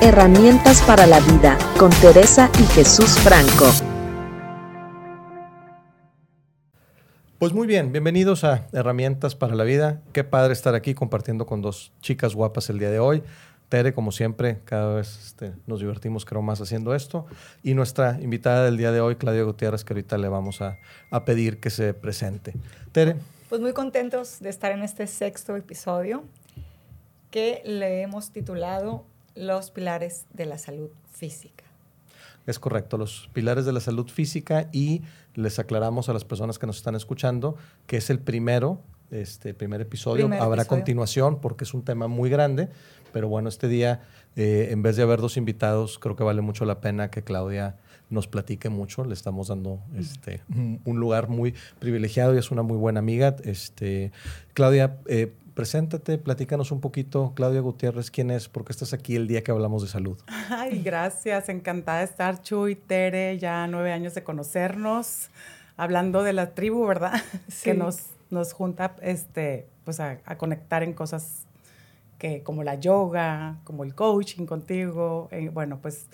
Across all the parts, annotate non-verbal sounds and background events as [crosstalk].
Herramientas para la vida, con Teresa y Jesús Franco. Pues muy bien, bienvenidos a Herramientas para la vida. Qué padre estar aquí compartiendo con dos chicas guapas el día de hoy. Tere, como siempre, cada vez este, nos divertimos, creo, más haciendo esto. Y nuestra invitada del día de hoy, Claudia Gutiérrez, que ahorita le vamos a, a pedir que se presente. Tere. Pues muy contentos de estar en este sexto episodio que le hemos titulado Los pilares de la salud física. Es correcto, los pilares de la salud física y les aclaramos a las personas que nos están escuchando que es el primero, este primer episodio, Primer habrá episodio. continuación porque es un tema muy grande, pero bueno, este día, eh, en vez de haber dos invitados, creo que vale mucho la pena que Claudia nos platique mucho, le estamos dando este, un un lugar muy privilegiado y es una muy buena amiga. Este, Claudia, eh, preséntate, platícanos un poquito, Claudia Gutiérrez, quién es, por qué estás aquí el día que hablamos de salud. Ay, gracias, encantada de estar, Chuy, Tere, ya nueve años de conocernos, hablando de la tribu, ¿verdad? [laughs] Sí. Que nos, nos junta este, pues a, a conectar en cosas que, como la yoga, como el coaching contigo. eh, bueno, pues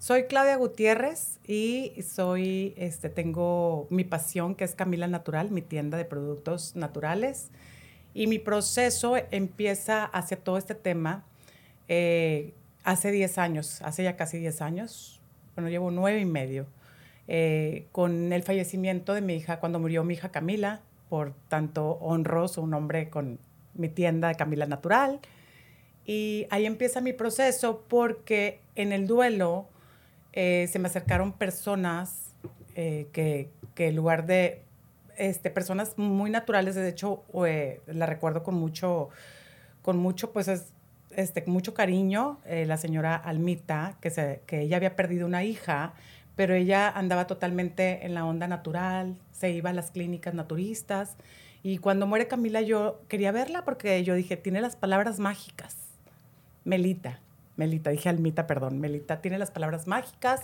soy Claudia Gutiérrez y soy, este, tengo mi pasión que es Camila Natural, mi tienda de productos naturales. Y mi proceso empieza hacia todo este tema eh, hace 10 años, hace ya casi 10 años, bueno, llevo nueve y medio, eh, con el fallecimiento de mi hija, cuando murió mi hija Camila, por tanto honro su nombre con mi tienda de Camila Natural. Y ahí empieza mi proceso porque en el duelo eh, se me acercaron personas que, que en lugar de este, personas muy naturales, de hecho, eh, la recuerdo con mucho, con mucho, pues es, este, mucho cariño, eh, la señora Almita, que, se, que ella había perdido una hija, pero ella andaba totalmente en la onda natural, se iba a las clínicas naturistas, y cuando muere Camila yo quería verla porque yo dije, tiene las palabras mágicas. Melita, Melita, dije Almita, perdón, Melita tiene las palabras mágicas.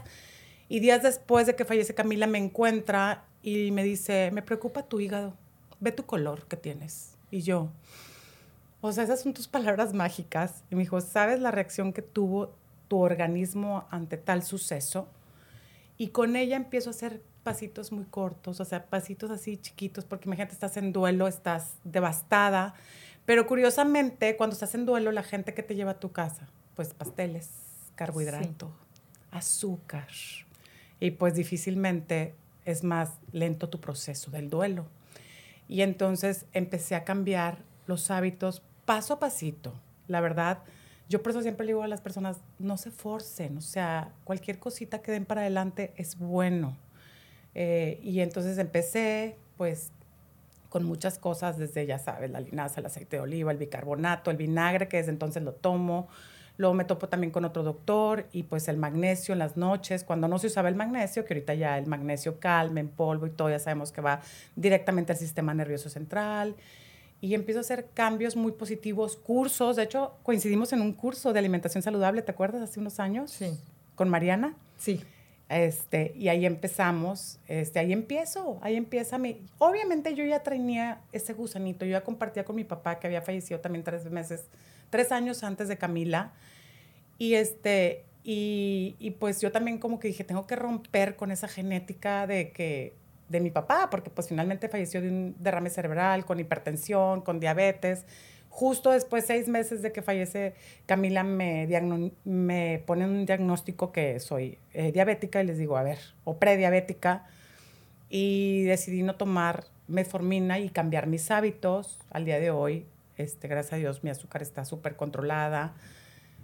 Y días después de que fallece Camila me encuentra y me dice, me preocupa tu hígado, ve tu color que tienes. Y yo, o sea, esas son tus palabras mágicas. Y me dijo, ¿sabes la reacción que tuvo tu organismo ante tal suceso? Y con ella empiezo a hacer pasitos muy cortos, o sea, pasitos así chiquitos, porque imagínate, estás en duelo, estás devastada. Pero curiosamente, cuando estás en duelo, la gente que te lleva a tu casa, pues pasteles, carbohidrato, azúcar. Y pues difícilmente es más lento tu proceso del duelo. Y entonces empecé a cambiar los hábitos paso a pasito. La verdad, yo por eso siempre digo a las personas, no se forcen, o sea, cualquier cosita que den para adelante es bueno. Eh, y entonces empecé, pues, con muchas cosas, desde, ya sabes, la linaza, el aceite de oliva, el bicarbonato, el vinagre, que desde entonces lo tomo. Luego me topo también con otro doctor y pues el magnesio en las noches, cuando no se usaba el magnesio, que ahorita ya el magnesio calma en polvo y todo, ya sabemos que va directamente al sistema nervioso central. Y empiezo a hacer cambios muy positivos, cursos. De hecho, coincidimos en un curso de alimentación saludable, ¿te acuerdas? Hace unos años. Sí. Con Mariana. Sí. Este, y ahí empezamos, este, ahí empiezo, ahí empieza mi... Obviamente yo ya tenía ese gusanito, yo ya compartía con mi papá que había fallecido también tres meses, tres años antes de Camila, y este, y, y pues yo también como que dije, tengo que romper con esa genética de que, de mi papá, porque pues finalmente falleció de un derrame cerebral, con hipertensión, con diabetes, justo después, seis meses de que fallece Camila, me, me ponen un diagnóstico que soy eh, diabética y les digo, a ver, o prediabética, y decidí no tomar metformina y cambiar mis hábitos. Al día de hoy, este, gracias a Dios, mi azúcar está súper controlada.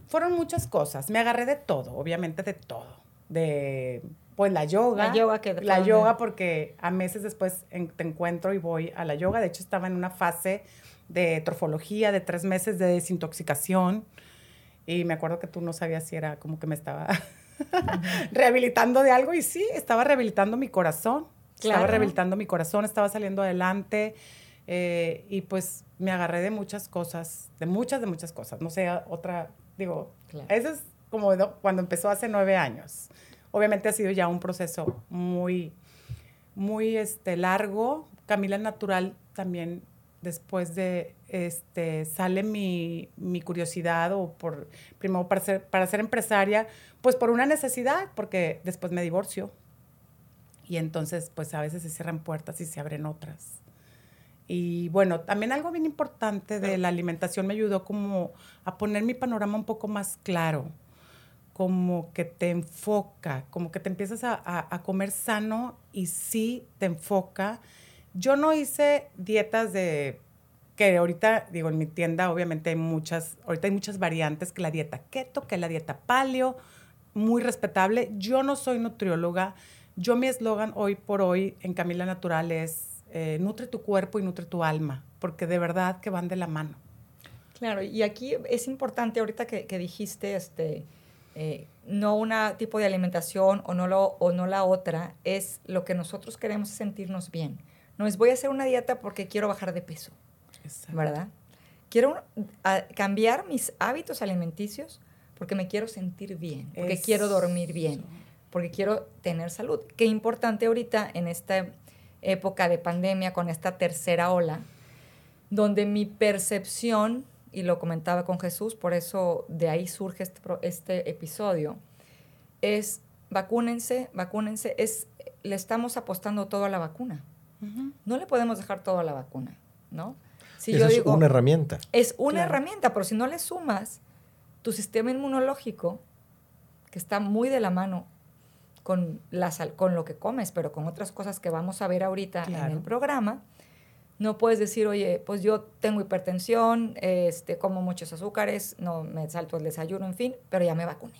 Fueron muchas cosas. Me agarré de todo, obviamente de todo. De, pues, la yoga. La yoga que- La yoga porque a meses después en- te encuentro y voy a la yoga. De hecho, estaba en una fase de trofología de tres meses de desintoxicación. Y me acuerdo que tú no sabías si era como que me estaba [laughs] rehabilitando de algo. Y sí, estaba rehabilitando mi corazón. Estaba rehabilitando mi corazón, estaba saliendo adelante. eh, y pues me agarré de muchas cosas, de muchas, de muchas cosas. No sé, otra, digo, Claro. eso es como do- cuando empezó hace nueve años. Obviamente ha sido ya un proceso muy, muy este, largo. Camila Natural también después de, este, sale mi, mi curiosidad o por, primero para ser, para ser empresaria, pues por una necesidad, porque después me divorcio. Y entonces, pues a veces se cierran puertas y se abren otras. Y bueno, también algo bien importante de la alimentación me ayudó como a poner mi panorama un poco más claro, como que te enfoca, como que te empiezas a, a, comer sano y sí te enfoca. Yo no hice dietas de que ahorita, digo, en mi tienda obviamente hay muchas, ahorita hay muchas variantes, que la dieta keto, que la dieta paleo, muy respetable. Yo no soy nutrióloga. Yo mi eslogan hoy por hoy en Camila Natural es eh, nutre tu cuerpo y nutre tu alma, porque de verdad que van de la mano. Claro, y aquí es importante ahorita que, que dijiste, este, eh, no un tipo de alimentación o no, lo, o no la otra, es lo que nosotros queremos sentirnos bien. No es voy a hacer una dieta porque quiero bajar de peso, Exacto. ¿verdad? Quiero a, cambiar mis hábitos alimenticios porque me quiero sentir bien, porque quiero dormir bien, porque quiero tener salud. Qué importante ahorita en esta época de pandemia, con esta tercera ola, donde mi percepción, y lo comentaba con Jesús, por eso de ahí surge este, este episodio, es vacúnense, vacúnense, es, le estamos apostando todo a la vacuna. Uh -huh. No le podemos dejar todo a la vacuna, ¿no? Si Esa yo digo, es una herramienta. Es una claro. herramienta, pero si no le sumas tu sistema inmunológico, que está muy de la mano con, la sal, con lo que comes, pero con otras cosas que vamos a ver ahorita claro. en el programa, no puedes decir, oye, pues yo tengo hipertensión, este, como muchos azúcares, no me salto el desayuno, en fin, pero ya me vacuné.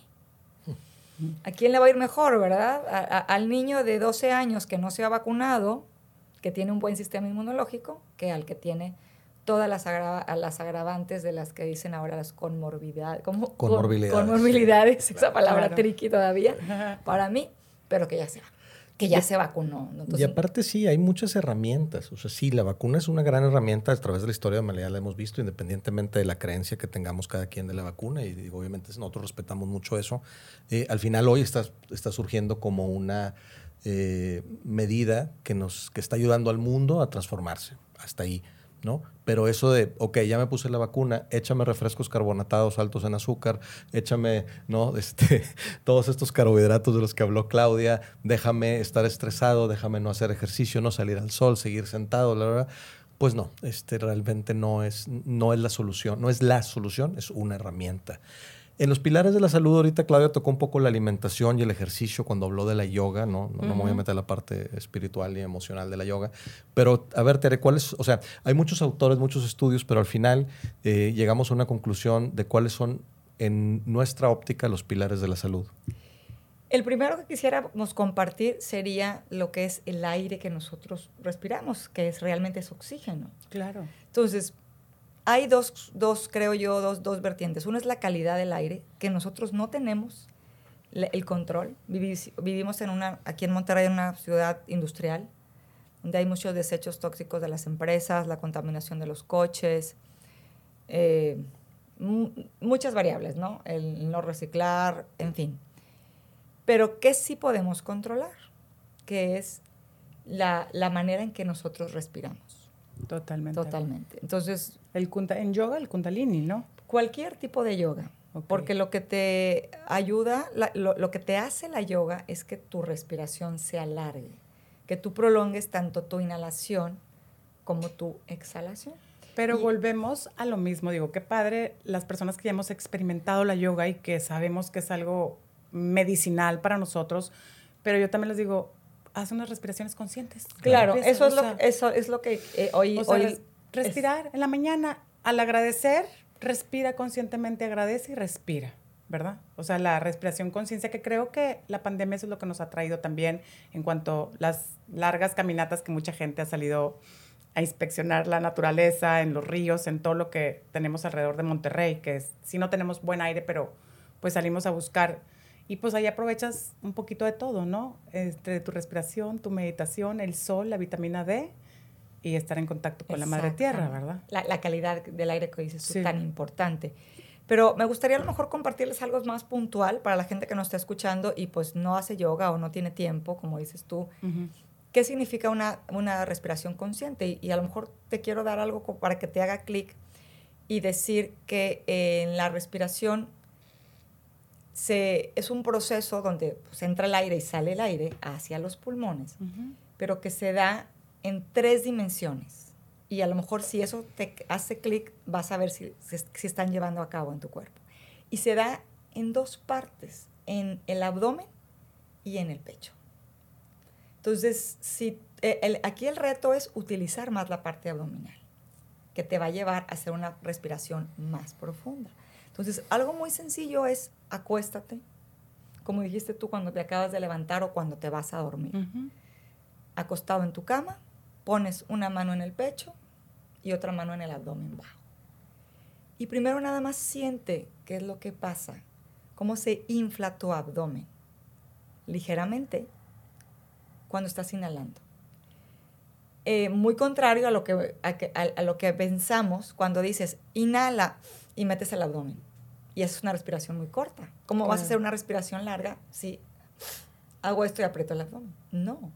[laughs] ¿A quién le va a ir mejor, verdad? A, a, al niño de 12 años que no se ha vacunado, que tiene un buen sistema inmunológico, que al que tiene todas las, agra las agravantes de las que dicen ahora las conmorbidades. Como, conmorbilidades. Conmorbilidades, esa palabra claro. tricky todavía, [laughs] para mí, pero que ya se que ya se vacunó. Entonces, y aparte sí, hay muchas herramientas. O sea, sí, la vacuna es una gran herramienta a través de la historia de la humanidad, la hemos visto, independientemente de la creencia que tengamos cada quien de la vacuna. Y digo, obviamente nosotros respetamos mucho eso. Eh, al final hoy está, está surgiendo como una eh, medida que, nos, que está ayudando al mundo a transformarse. Hasta ahí. ¿No? Pero eso de, ok, ya me puse la vacuna, échame refrescos carbonatados altos en azúcar, échame, ¿no? [laughs] Este, todos estos carbohidratos de los que habló Claudia, déjame estar estresado, déjame no hacer ejercicio, no salir al sol, seguir sentado, la verdad. Pues no, este realmente no es, no es la solución, no es la solución, es una herramienta. En los pilares de la salud, ahorita Claudia tocó un poco la alimentación y el ejercicio cuando habló de la yoga, ¿no? No, uh -huh. no me voy a meter a la parte espiritual y emocional de la yoga. Pero, a ver, Tere, ¿cuáles? O sea, hay muchos autores, muchos estudios, pero al final eh, llegamos a una conclusión de cuáles son, en nuestra óptica, los pilares de la salud. El primero que quisiéramos compartir sería lo que es el aire que nosotros respiramos, que es realmente es oxígeno. Claro. Entonces, hay dos, dos, creo yo, dos, dos vertientes. Una es la calidad del aire, que nosotros no tenemos el control. Vivimos en una, aquí en Monterrey, en una ciudad industrial, donde hay muchos desechos tóxicos de las empresas, la contaminación de los coches, eh, muchas variables, ¿no? El no reciclar, en fin. Pero ¿qué sí podemos controlar? Que es la, la manera en que nosotros respiramos. Totalmente. Totalmente. Entonces, el en yoga, el kundalini, ¿no? Cualquier tipo de yoga. Okay. Porque lo que te ayuda, la, lo, lo, que te hace la yoga es que tu respiración se alargue, que tú prolongues tanto tu inhalación como tu exhalación. Pero y, volvemos a lo mismo, digo, qué padre las personas que ya hemos experimentado la yoga y que sabemos que es algo medicinal para nosotros, pero yo también les digo, haz unas respiraciones conscientes. Claro, eso, es lo, eso es lo que eh, hoy... O sea, hoy respirar es, en la mañana, al agradecer, respira conscientemente, agradece y respira, ¿verdad? O sea, la respiración conciencia, que creo que la pandemia eso es lo que nos ha traído también en cuanto a las largas caminatas que mucha gente ha salido a inspeccionar la naturaleza, en los ríos, en todo lo que tenemos alrededor de Monterrey, que es, si no tenemos buen aire, pero pues salimos a buscar y pues ahí aprovechas un poquito de todo, ¿no? Este, tu respiración, tu meditación, el sol, la vitamina D y estar en contacto con la madre tierra, ¿verdad? La, la, calidad del aire que dices sí. tan importante. Pero me gustaría a lo mejor compartirles algo más puntual para la gente que nos está escuchando y pues no hace yoga o no tiene tiempo, como dices tú. Uh -huh. ¿Qué significa una, una respiración consciente? Y, y, a lo mejor te quiero dar algo para que te haga clic y decir que en la respiración se, es un proceso donde pues, entra el aire y sale el aire hacia los pulmones, pero que se da en tres dimensiones. Y a lo mejor si eso te hace clic, vas a ver si, si, están llevando a cabo en tu cuerpo. Y se da en dos partes, en el abdomen y en el pecho. Entonces, si, eh, aquí el reto es utilizar más la parte abdominal, que te va a llevar a hacer una respiración más profunda. Entonces, algo muy sencillo es acuéstate, como dijiste tú cuando te acabas de levantar o cuando te vas a dormir. Acostado en tu cama, pones una mano en el pecho y otra mano en el abdomen bajo. Y primero nada más siente qué es lo que pasa, cómo se infla tu abdomen ligeramente cuando estás inhalando. Eh, muy contrario a lo, que, a, lo que pensamos cuando dices inhala y metes el abdomen. Y es una respiración muy corta. ¿Cómo vas a hacer una respiración larga si hago esto y aprieto el abdomen? No.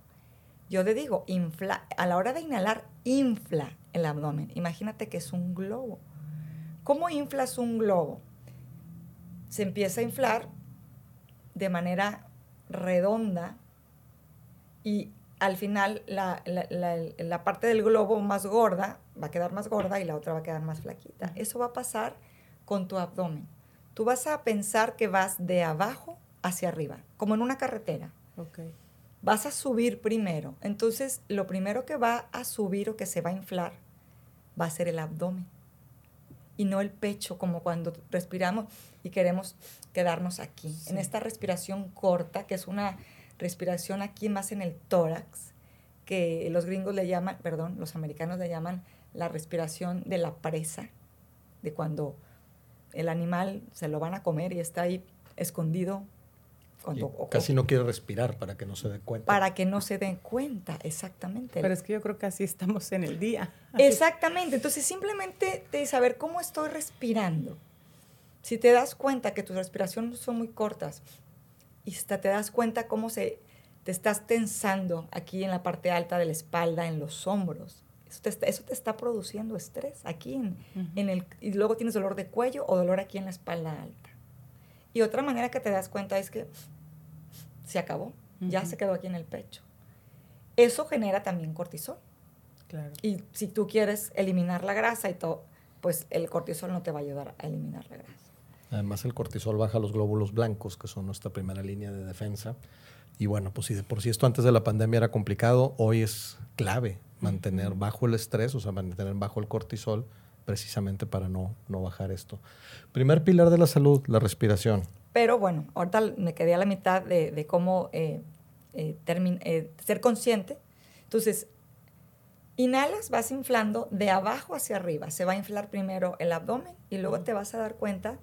Yo le digo, infla, a la hora de inhalar, infla el abdomen. Imagínate que es un globo. ¿Cómo inflas un globo? Se empieza a inflar de manera redonda y al final la, la, parte del globo más gorda va a quedar más gorda y la otra va a quedar más flaquita. Eso va a pasar con tu abdomen. Tú vas a pensar que vas de abajo hacia arriba, como en una carretera. Okay. Vas a subir primero. Entonces, lo primero que va a subir o que se va a inflar va a ser el abdomen y no el pecho, como cuando respiramos y queremos quedarnos aquí. En esta respiración corta, que es una respiración aquí más en el tórax, que los gringos le llaman, perdón, los americanos le llaman la respiración de la presa, de cuando el animal se lo van a comer y está ahí escondido. Cuando, casi no quiere respirar para que no se dé cuenta. Para que no se den cuenta, exactamente. Pero es que yo creo que así estamos en el día. Exactamente. Entonces, simplemente de saber cómo estoy respirando. Si te das cuenta que tus respiraciones son muy cortas, y hasta te das cuenta cómo se, te estás tensando aquí en la parte alta de la espalda, en los hombros. Eso te está, eso te está produciendo estrés aquí en, en el, y luego tienes dolor de cuello o dolor aquí en la espalda alta. Y otra manera que te das cuenta es que se acabó, ya se quedó aquí en el pecho. Eso genera también cortisol. Claro. Y si tú quieres eliminar la grasa y todo, pues el cortisol no te va a ayudar a eliminar la grasa. Además, el cortisol baja los glóbulos blancos, que son nuestra primera línea de defensa. Y bueno, pues si de por sí esto antes de la pandemia era complicado, hoy es clave mantener bajo el estrés, o sea, mantener bajo el cortisol, precisamente para no, no bajar esto. Primer pilar de la salud, la respiración. Pero bueno, ahorita me quedé a la mitad de, cómo eh, eh, eh, ser consciente. Entonces, inhalas, vas inflando de abajo hacia arriba. Se va a inflar primero el abdomen y luego te vas a dar cuenta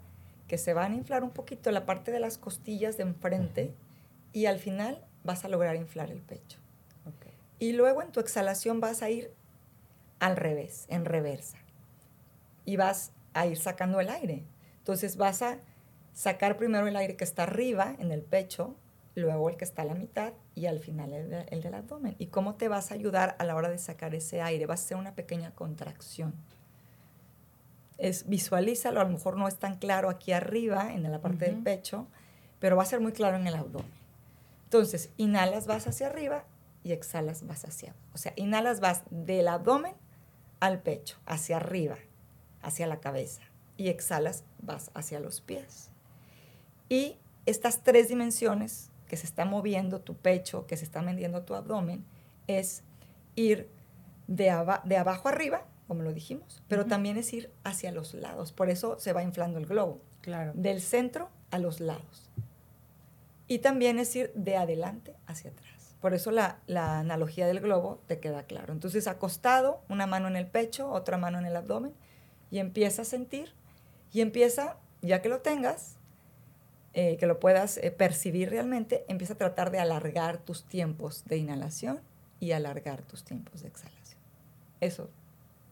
que se van a inflar un poquito la parte de las costillas de enfrente y al final vas a lograr inflar el pecho. Y luego en tu exhalación vas a ir al revés, en reversa. Y vas a ir sacando el aire. Entonces vas a sacar primero el aire que está arriba, en el pecho, luego el que está a la mitad y al final el, el del abdomen. ¿Y cómo te vas a ayudar a la hora de sacar ese aire? Vas a hacer una pequeña contracción es visualízalo, a lo mejor no es tan claro aquí arriba, en la parte del pecho, pero va a ser muy claro en el abdomen. Entonces, inhalas, vas hacia arriba y exhalas, vas hacia abajo. O sea, inhalas, vas del abdomen al pecho, hacia arriba, hacia la cabeza. Y exhalas, vas hacia los pies. Y estas tres dimensiones que se está moviendo tu pecho, que se está moviendo tu abdomen, es ir de, de abajo arriba como lo dijimos, pero también es ir hacia los lados. Por eso se va inflando el globo. Claro. Del centro a los lados. Y también es ir de adelante hacia atrás. Por eso la, la analogía del globo te queda claro. Entonces, acostado, una mano en el pecho, otra mano en el abdomen, y empieza a sentir, y empieza, ya que lo tengas, eh, que lo puedas eh, percibir realmente, empieza a tratar de alargar tus tiempos de inhalación y alargar tus tiempos de exhalación. Eso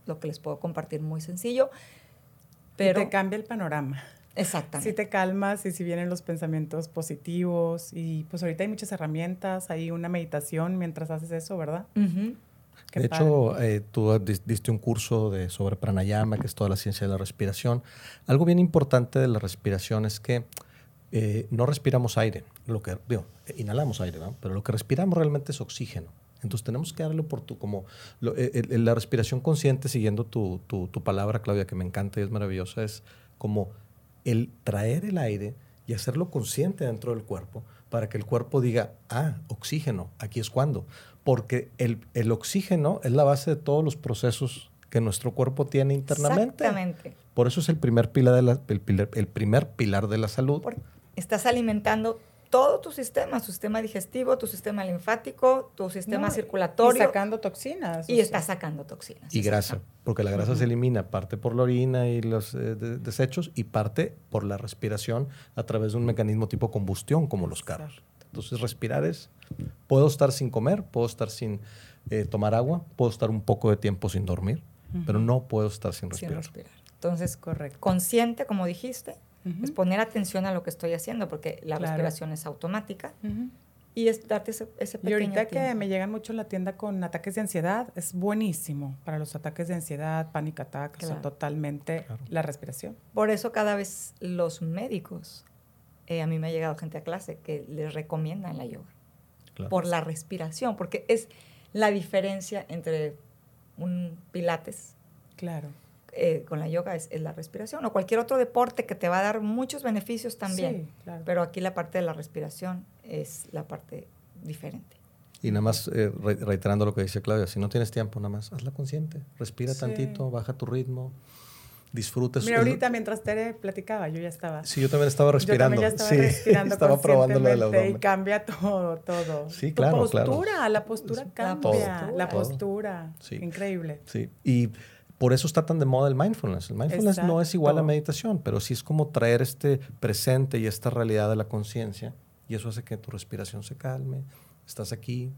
lo que les puedo compartir muy sencillo. Pero te cambia el panorama. Exactamente. Sí te calmas y si vienen los pensamientos positivos y pues ahorita hay muchas herramientas, hay una meditación mientras haces eso, ¿verdad? Ujú. Qué de padre. hecho, eh, tú dis- diste un curso de, sobre pranayama, que es toda la ciencia de la respiración. Algo bien importante de la respiración es que eh, no respiramos aire. Lo que, digo, inhalamos aire, ¿no? pero lo que respiramos realmente es oxígeno. Entonces tenemos que darle por tu, como lo- eh, eh, la respiración consciente, siguiendo tu, tu- tu palabra, Claudia, que me encanta y es maravillosa, es como el traer el aire y hacerlo consciente dentro del cuerpo para que el cuerpo diga, ah, oxígeno, aquí es cuando. Porque el, el oxígeno es la base de todos los procesos que nuestro cuerpo tiene internamente. Exactamente. Por eso es el primer pilar de la, el, primer pilar de la salud. Porque estás alimentando todo tu sistema, tu sistema digestivo, tu sistema linfático, tu sistema No, circulatorio. Y sacando toxinas. y o sea. estás sacando toxinas. Y grasa, porque la grasa se elimina parte por la orina y los eh, de- desechos y parte por la respiración a través de un mecanismo tipo combustión como los carros. Entonces respirar es, puedo estar sin comer, puedo estar sin eh, tomar agua, puedo estar un poco de tiempo sin dormir, pero no puedo estar sin Sin respirar. respirar. Entonces, Correcto. consciente, como dijiste, Ujú. es poner atención a lo que estoy haciendo, porque la Claro. respiración es automática Ujú. y es darte ese, ese Y pequeño ahorita que tiempo. me llegan mucho en la tienda con ataques de ansiedad, es buenísimo para los ataques de ansiedad, panic attack, o sea, Claro. totalmente Claro. la respiración. Por eso cada vez los médicos, eh, a mí me ha llegado gente a clase que les recomiendan la yoga Claro. por la respiración, porque es la diferencia entre un pilates Claro. Eh, con la yoga es, es la respiración o cualquier otro deporte que te va a dar muchos beneficios también. Sí, claro. Pero aquí la parte de la respiración es la parte diferente. Y nada más eh, re- reiterando lo que dice Claudia, si no tienes tiempo, nada más hazla consciente, respira Sí. tantito, baja tu ritmo, disfruta. Mira, ahorita mientras Tere platicaba, yo ya estaba. Sí, yo también estaba respirando. Yo también ya estaba sí, respirando [laughs] estaba probando lo conscientemente abdomen. Y cambia todo, todo. Sí, Tu claro, claro. postura, la postura La cambia. postura. La postura. Sí. Increíble. Sí, y por eso está tan de moda el mindfulness. El mindfulness no es igual a meditación, pero sí es como traer este presente y esta realidad de la conciencia y eso hace que tu respiración se calme, estás aquí,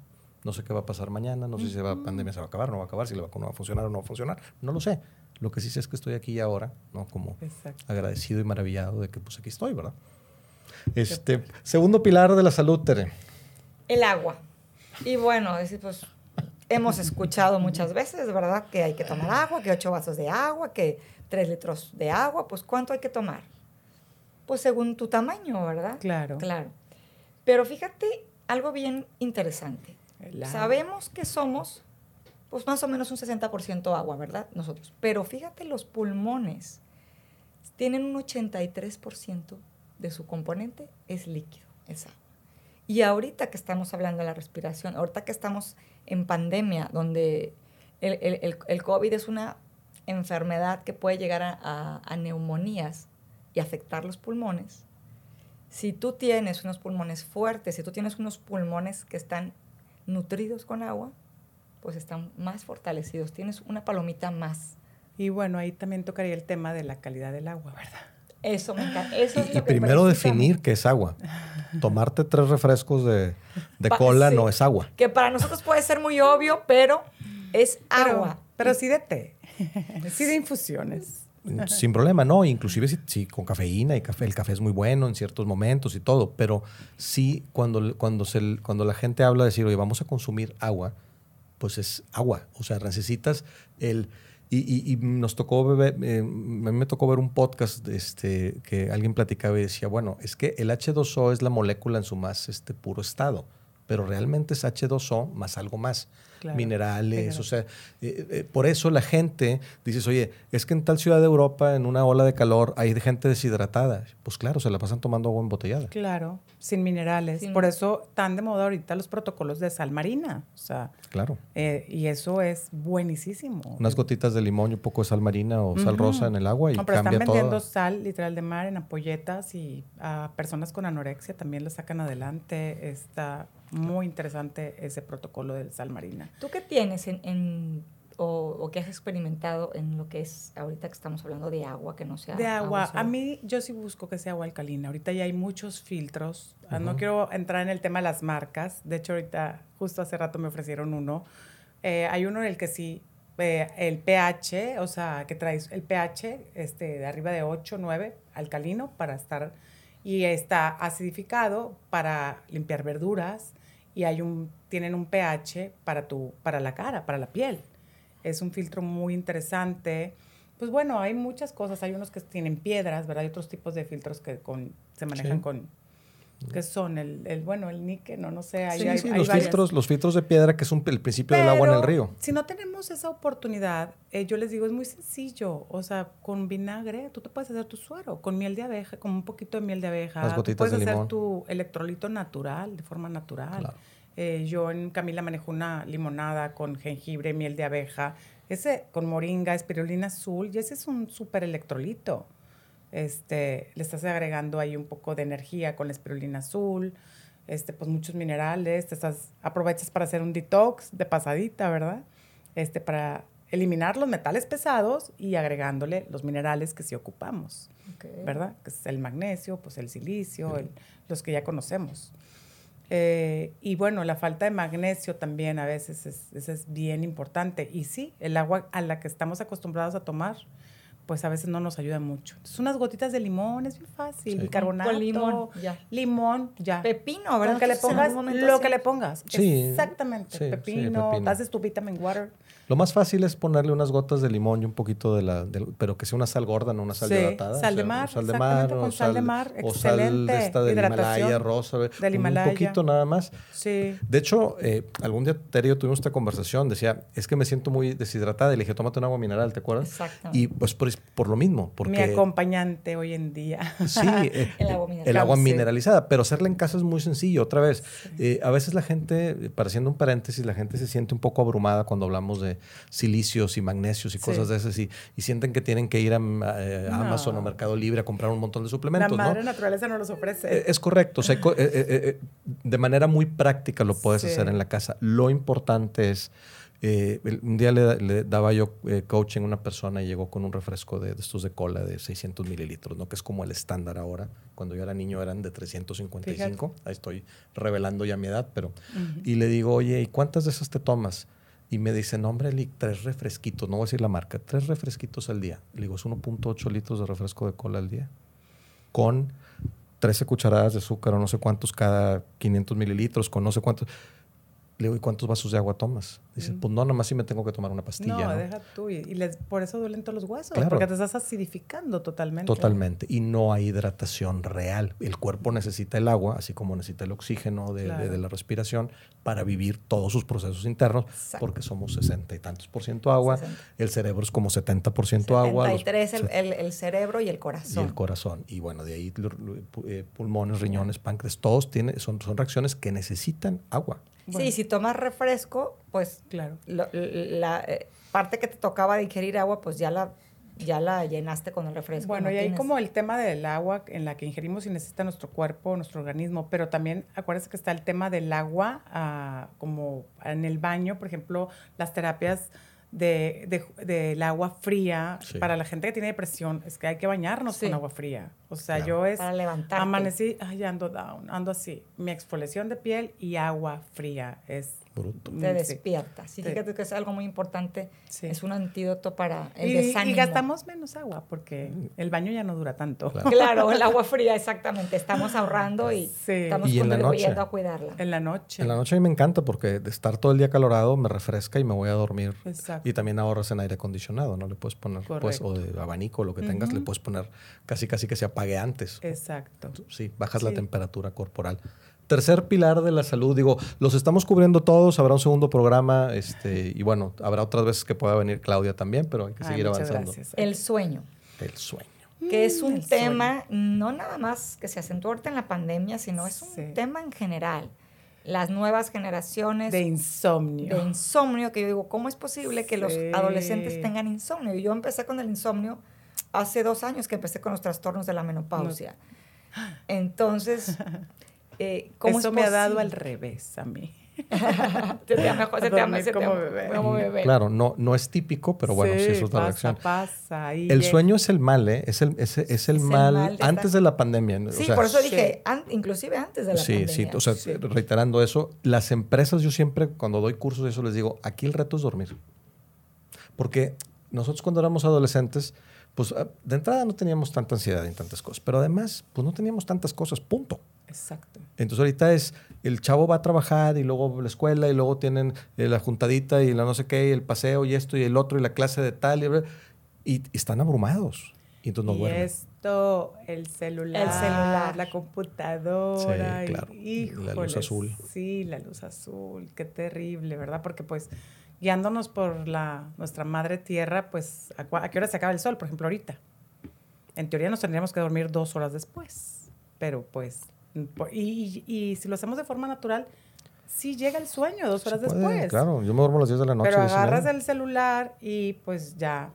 no sé qué va a pasar mañana, no sé si la pandemia se va a acabar, no va a acabar, si la vacuna va a funcionar o no va a funcionar, no lo sé. Lo que sí sé es que estoy aquí y ahora, ¿no? Como Exacto. agradecido y maravillado de que pues aquí estoy, ¿verdad? Este, segundo pilar de la salud, Tere. El agua. Y bueno, es, pues, hemos escuchado muchas veces, ¿verdad? Que hay que tomar agua, que ocho vasos de agua, que tres litros de agua. Pues, ¿cuánto hay que tomar? Pues según tu tamaño, ¿verdad? Claro. Claro. Pero fíjate algo bien interesante. Sabemos que somos, pues más o menos un 60% agua, ¿verdad? Nosotros. Pero fíjate, los pulmones tienen un 83% de su componente es líquido, es agua. Y ahorita que estamos hablando de la respiración, ahorita que estamos en pandemia, donde el, el- el- COVID es una enfermedad que puede llegar a, a- a neumonías y afectar los pulmones, si tú tienes unos pulmones fuertes, si tú tienes unos pulmones que están nutridos con agua, pues están más fortalecidos. Tienes una palomita más. Y bueno, ahí también tocaría el tema de la calidad del agua, ¿verdad? Eso me encanta. Eso es Y, y lo que primero definir qué es agua. Tomarte tres refrescos de, de Pa- cola sí. no es agua. Que para nosotros puede ser muy obvio, pero es Pero- agua. Pero, sí de té. [laughs] sí de infusiones. Sin problema, no. Inclusive si, si con cafeína y café, el café es muy bueno en ciertos momentos y todo, pero sí cuando, cuando, se, cuando la gente habla de decir, oye, vamos a consumir agua, pues es agua. O sea, necesitas el... Y, y- y nos tocó ver, eh, me tocó ver un podcast este, que alguien platicaba y decía, bueno, es que el H2O es la molécula en su más este, puro estado, pero realmente es H2O más algo más. Claro. minerales, Claro. o sea, eh, eh, por eso la gente dices, oye, es que en tal ciudad de Europa, en una ola de calor, hay gente deshidratada. Pues claro, se la pasan tomando agua embotellada. Claro, sin minerales. Sin- Por eso tan de moda ahorita los protocolos de sal marina. O sea, Claro. eh, y eso es buenísimo. Unas gotitas de limón y un poco de sal marina o sal rosa en el agua y No, pero están cambia vendiendo todo. sal literal de mar en ampolletas y a personas con anorexia también la sacan adelante. Está muy interesante ese protocolo del sal marina. ¿Tú qué tienes en, en- o, o qué has experimentado en lo que es ahorita que estamos hablando de agua, que no sea De agua, solo? a mí yo sí busco que sea agua alcalina. Ahorita ya hay muchos filtros. Ah, No Ujú. quiero entrar en el tema de las marcas. De hecho, ahorita, justo hace rato me ofrecieron uno. Eh, hay uno en el que sí eh, el pH, o sea, que traes el pH este, de arriba de 8, 9, alcalino, para estar, y está acidificado para limpiar verduras, y hay un, tienen un pH para, tu, para la cara, para la piel. Es un filtro muy interesante. Pues bueno, hay muchas cosas. Hay unos que tienen piedras, ¿verdad? Hay otros tipos de filtros que con, se manejan Sí. con... que son? El, el, bueno, el níquel, no, no sé. Hay, Sí, hay- sí, hay los varias. filtros, los filtros de piedra, que es un- el principio del agua en el río. Si no tenemos esa oportunidad, eh, yo les digo, es muy sencillo. O sea, con vinagre, tú te puedes hacer tu suero, con miel de abeja, con un poquito de miel de abeja. Las tú gotitas puedes de hacer limón. tu electrolito natural, de forma natural. Claro. Eh, yo en Camila manejo una limonada con jengibre, miel de abeja, ese con moringa, espirulina azul, y ese es un súper electrolito. Este, le estás agregando ahí un poco de energía con la espirulina azul, este, pues muchos minerales, te estás, aprovechas para hacer un detox de pasadita, ¿verdad? Este, para eliminar los metales pesados y agregándole los minerales que sí ocupamos, Ok. ¿verdad? Que es el magnesio, pues el silicio, el- los que ya conocemos. Eh, y bueno, la falta de magnesio también a veces es, eso es bien importante. Y sí, el agua a la que estamos acostumbrados a tomar, pues a veces no nos ayuda mucho. Entonces, unas gotitas de limón es bien fácil, Sí. bicarbonato, Con limón, ya. limón, ya. Pepino, ¿verdad? Con que le pongas lo que le pongas. Sí, Exactamente. sí, sí, pepino, pepino. haces tu vitamin water. Lo más fácil es ponerle unas gotas de limón y un poquito de la, pero que sea una sal gorda, no una sal Sí, hidratada. sal o de sea, mar, Sal de mar, con o sal de mar, o sal de excelente, esta del Himalaya rosa, del un Himalaya. poquito nada más. Sí. De hecho, eh, algún día yo tuvimos esta conversación, decía, es que me siento muy deshidratada, y le dije, tómate un agua mineral, ¿te acuerdas? Exactamente. Y pues por, por lo mismo, porque... Mi acompañante hoy en día. Sí, [laughs] eh, El agua mineral. el agua Sí. mineralizada, pero hacerla en casa es muy sencillo. Otra vez, eh, a veces la gente, para haciendo un paréntesis, la gente se siente un poco abrumada cuando hablamos de silicios y magnesios y Sí. cosas de esas y, y sienten que tienen que ir a, eh, No. Amazon o Mercado Libre a comprar un montón de La suplementos, ¿no? madre naturaleza no los Eh, ofrece. Es correcto, o sea, co- eh, eh, eh, de manera muy práctica lo puedes Sí. hacer en la casa. Lo importante es, eh, un día le, le daba yo eh, coaching a una persona y llegó con un refresco de, de estos de cola de 600 mililitros, ¿no? que es como el estándar ahora. Cuando yo era niño eran de 355. Ahí estoy revelando ya mi edad, pero... Y le digo, oye, ¿y cuántas de esas te tomas? Y me dice, no, hombre, tres refresquitos, no voy a decir la marca, tres refresquitos al día. Le digo, es 1.8 litros de refresco de cola al día. Con 13 cucharadas de azúcar o no sé cuántos cada 500 mililitros, con no sé cuántos. Le digo, ¿y cuántos vasos de agua tomas? Dice, pues no, nomás sí me tengo que tomar una pastilla. no, ¿no? deja tú. Y, y les, por eso duelen todos los huesos. Claro. Porque te estás acidificando totalmente. Totalmente. Y no hay hidratación real. El cuerpo necesita el agua, así como necesita el oxígeno de, de- Claro. de la respiración para vivir todos sus procesos internos, Exacto. porque somos 60 y tantos por ciento agua. 60. El cerebro es como 70 por ciento agua. los- 73 el, el, el cerebro y el y corazón. el corazón. Y bueno, de ahí eh, pulmones, riñones, páncreas, todos tienen, son, son reacciones que necesitan agua. Bueno. Sí, si tomas refresco, pues Claro. lo- la eh, parte que te tocaba de ingerir agua, pues ya la, ya la llenaste con el refresco. Bueno, no y hay como el tema del agua en la que ingerimos y necesita nuestro cuerpo, nuestro organismo, pero también acuérdense que está el tema del agua, ah, como en el baño, por ejemplo, las terapias de, de- del agua fría, Sí. para la gente que tiene depresión, es que hay que bañarnos Sí. con agua fría. O sea, Claro. yo es... Para levantarte. Amanecí, ay, ando down, ando así. Mi exfoliación de piel y agua fría es... Bruto. te Mm, sí. despierta. Sí, Sí. fíjate que es algo muy importante. Sí. Es un antídoto para el Y, desánimo. y gastamos menos agua porque el baño ya no dura tanto. Claro. Claro, el agua fría, exactamente. Estamos ahorrando y Sí. estamos Y contribuyendo a cuidarla. En la noche. En la noche a mí me encanta porque de estar todo el día calorado me refresca y me voy a dormir. Exacto. Y también ahorras en aire acondicionado, ¿no? Le puedes poner, pues, o de abanico, lo que tengas, le puedes poner casi casi que se apague antes. Exacto. Sí, bajas la temperatura corporal. Tercer pilar de la salud, digo, los estamos cubriendo todos, habrá un segundo programa, este, y bueno, habrá otras veces que pueda venir Claudia también, pero hay que Ay, seguir avanzando. gracias. El sueño, El sueño. que es Mm, un el sueño. tema no nada más que se acentuó ahorita en la pandemia, sino es un Sí. tema en general. Las nuevas generaciones de insomnio. de insomnio, que yo digo, ¿cómo es posible que los adolescentes tengan insomnio? Y yo empecé con el insomnio hace dos años que empecé con los trastornos de la menopausia. Entonces, [laughs] eh, ¿cómo Eso es me ha dado al revés a mí. [laughs] Se te ama, se te ama, Dormir se te como ama, bebé. como bebé. Claro, no, no es típico, pero bueno, sí, es otra pasa, reacción. pasa. El llega. sueño es el mal, ¿eh? Es el, es, es el Es el mal, de antes de la pandemia. o Sí, sea, por eso sí. dije, an- inclusive antes de la Sí, pandemia. sí, o sea, Sí. reiterando eso, las empresas yo siempre cuando doy cursos eso les digo, aquí el reto es dormir. Porque nosotros cuando éramos adolescentes, pues ah, de entrada no teníamos tanta ansiedad en tantas cosas, pero además, pues no teníamos tantas cosas, punto. Exacto. Entonces ahorita es, el chavo va a trabajar y luego la escuela y luego tienen eh, la juntadita y la no sé qué, y el paseo y esto y el otro y la clase de tal y, y están abrumados. Y entonces no y duermen. esto, el celular, El celular. la computadora. Sí, y- claro. La luz azul. Sí, la luz azul. Qué terrible, ¿verdad? Porque pues guiándonos por la, nuestra madre tierra, pues ¿a, a qué hora se acaba el sol? Por ejemplo, ahorita. En teoría nos tendríamos que dormir dos horas después. Pero pues, y, y- y si lo hacemos de forma natural, sí llega el sueño dos horas puede, después. Claro, yo me duermo a las 10 de la noche. Pero 10 y agarras el celular y pues ya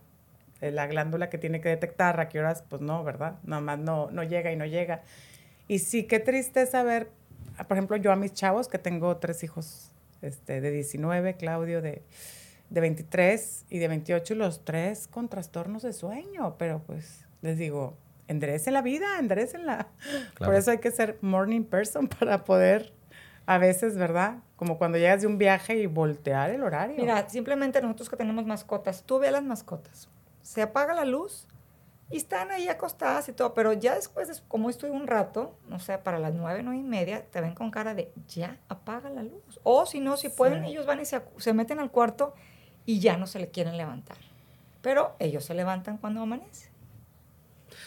eh, la glándula que tiene que detectar a qué horas, pues no, ¿verdad? Nada más no, no llega y no llega. Y sí, qué triste saber, por ejemplo, yo a mis chavos, que tengo tres hijos este, de 19, Claudio de, de 23 y de 28, los tres con trastornos de sueño, pero pues les digo, enderecen la vida, enderecen la... Por Claro. eso hay que ser morning person [laughs] para poder, a veces, ¿verdad? Como cuando llegas de un viaje y voltear el horario. Mira, simplemente nosotros que tenemos mascotas, tú ve a las mascotas. Se apaga la luz y están ahí acostadas y todo, pero ya después, de, como estoy un rato, no sé, para las nueve, nueve y media, te ven con cara de ya apaga la luz. O si no, si pueden, ellos van y se, se meten al cuarto y ya no se le quieren levantar. Pero ellos se levantan cuando amanece.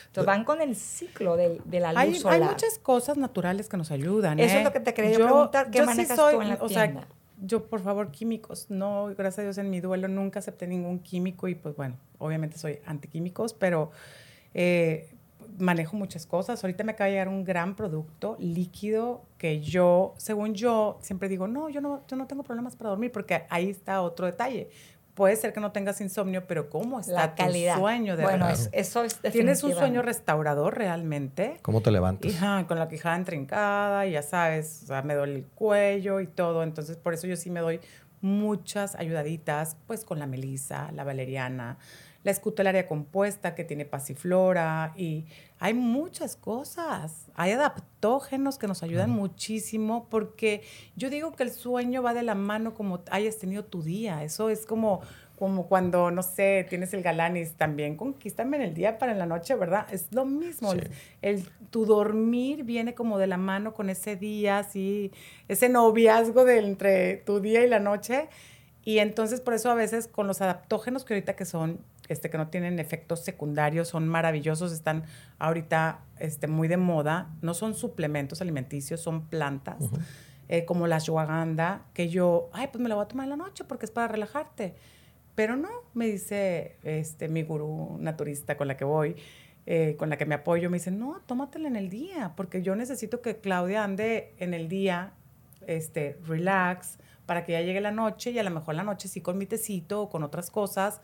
Entonces van con el ciclo de, de la luz hay, solar. hay muchas cosas naturales que nos ayudan. Eso ¿eh? es lo que te quería preguntar, ¿qué sí manejas tú en la o sea, tienda? Yo, por favor, químicos. No, gracias a Dios, en mi duelo nunca acepté ningún químico y pues bueno, obviamente soy antiquímicos, pero eh, manejo muchas cosas. Ahorita me acaba de llegar un gran producto líquido que yo, según yo, siempre digo, no, yo no, yo no tengo problemas para dormir porque ahí está otro detalle. Puede ser que no tengas insomnio, pero ¿cómo está la calidad. tu sueño de bueno, verdad? es- eso es ¿Tienes un sueño restaurador realmente? ¿Cómo te levantas? Con la quijada entrincada, y ya sabes, o sea, me duele el cuello y todo. Entonces, por eso yo sí me doy muchas ayudaditas, pues con la melisa, la valeriana, la escutelaria compuesta que tiene pasiflora, y hay muchas cosas. Hay adaptógenos que nos ayudan muchísimo, porque yo digo que el sueño va de la mano como hayas tenido tu día. Eso es como como cuando, no sé, tienes el galanis también, conquístame en el día para en la noche, ¿verdad? Es lo mismo. Sí. El, el- tu dormir viene como de la mano con ese día, así, ese noviazgo de entre tu día y la noche. Y entonces por eso a veces con los adaptógenos que ahorita que son, este, que no tienen efectos secundarios, son maravillosos, están ahorita este, muy de moda, no son suplementos alimenticios, son plantas, eh, como la ashwagandha, que yo, ay, pues me la voy a tomar en la noche porque es para relajarte. Pero no, me dice este, mi gurú naturista con la que voy, eh, con la que me apoyo, me dice, no, tómatela en el día, porque yo necesito que Claudia ande en el día, este, relax, para que ya llegue la noche y a lo mejor la noche sí con mi tecito o con otras cosas.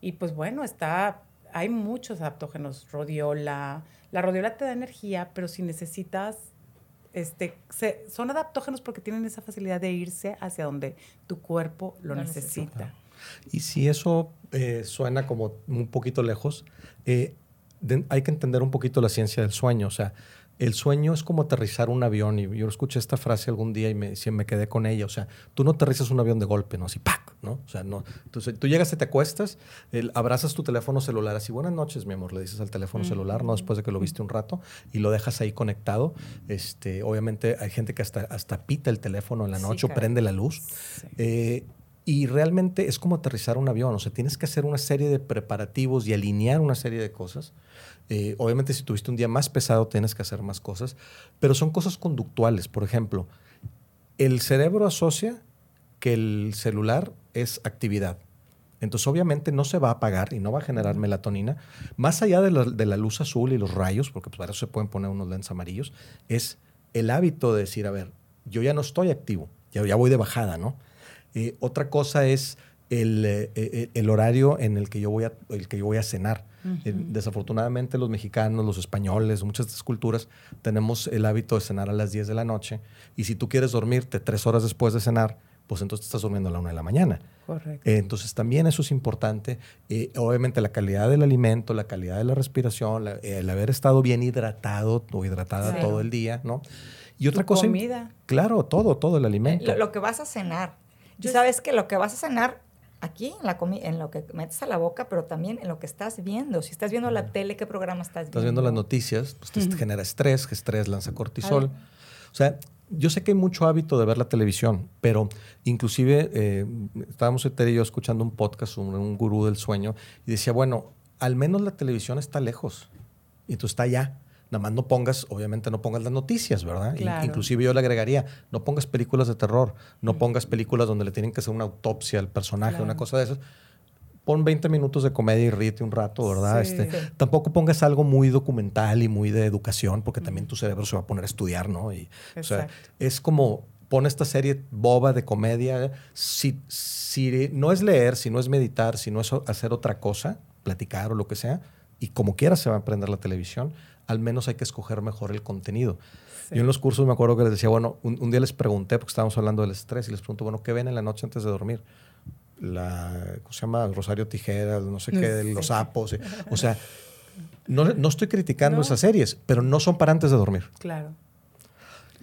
Y pues bueno, está, hay muchos adaptógenos, rodiola. La rodiola te da energía, pero si necesitas, este, se- son adaptógenos porque tienen esa facilidad de irse hacia donde tu cuerpo lo, Lo necesita. necesita. Y si eso eh, suena como un poquito lejos, eh, de- hay que entender un poquito la ciencia del sueño. O sea, el sueño es como aterrizar un avión. Y yo escuché esta frase algún día y me, me quedé con ella. O sea, tú no aterrizas un avión de golpe, ¿no? Así, ¡pac! ¿no? O sea, no. Entonces, tú llegas te acuestas, el- abrazas tu teléfono celular así, buenas noches, mi amor, le dices al teléfono celular, ¿no? Después de que lo viste un rato y lo dejas ahí conectado. Este, obviamente hay gente que hasta, hasta pita el teléfono en la Sí, noche o prende la luz. Sí. Eh, y realmente es como aterrizar un avión, o sea, tienes que hacer una serie de preparativos y alinear una serie de cosas. Eh, obviamente si tuviste un día más pesado tienes que hacer más cosas, pero son cosas conductuales. Por ejemplo, el cerebro asocia que el celular es actividad. Entonces, obviamente, no se va a apagar y no va a generar melatonina. Más allá de la, de la luz azul y los rayos, porque pues, para eso se pueden poner unos lentes amarillos, es el hábito de decir, a ver, yo ya no estoy activo, ya, ya voy de bajada, ¿no? Eh, otra cosa es el, eh, eh, el horario en el que yo voy a, el que yo voy a cenar. Eh, desafortunadamente los mexicanos, los españoles, muchas de estas culturas, tenemos el hábito de cenar a las 10 de la noche y si tú quieres dormirte tres horas después de cenar, pues entonces te estás durmiendo a la una de la mañana. Correcto. Eh, entonces también eso es importante. Eh, obviamente la calidad del alimento, la calidad de la respiración, la- el haber estado bien hidratado o hidratada Claro. todo el día, ¿no? Y otra Tu cosa... comida. Claro, todo, todo el alimento. Lo, lo que vas a cenar. Yo sabes que lo que vas a cenar aquí en, la en lo que metes a la boca, pero también en lo que estás viendo. Si estás viendo la tele, ¿qué programa estás viendo? Estás viendo las noticias, pues te genera estrés, que estrés lanza cortisol. O sea, yo sé que hay mucho hábito de ver la televisión, pero inclusive eh, estábamos Ted y yo escuchando un podcast sobre un gurú del sueño y decía, bueno, al menos la televisión está lejos y tú está allá. Nada más no pongas, obviamente no pongas las noticias, ¿verdad? Claro. Inclusive yo le agregaría, no pongas películas de terror, no pongas películas donde le tienen que hacer una autopsia al personaje, Claro. una cosa de esas. Pon 20 minutos de comedia y ríete un rato, ¿verdad? Sí. Este. Tampoco pongas algo muy documental y muy de educación, porque también tu cerebro se va a poner a estudiar, ¿no? Y, o sea, Exacto. es como pon esta serie boba de comedia. Si, si no es leer, si no es meditar, si no es hacer otra cosa, platicar o lo que sea, y como quiera se va a prender la televisión, al menos hay que escoger mejor el contenido. Sí. Yo en los cursos me acuerdo que les decía, bueno, un, un día les pregunté, porque estábamos hablando del estrés, y les pregunto, bueno, ¿qué ven en la noche antes de dormir? La, ¿cómo se llama? Rosario Tijeras, no sé qué, los sapos. eh. O sea, [laughs] no, no estoy criticando No. esas series, pero no son para antes de dormir. Claro.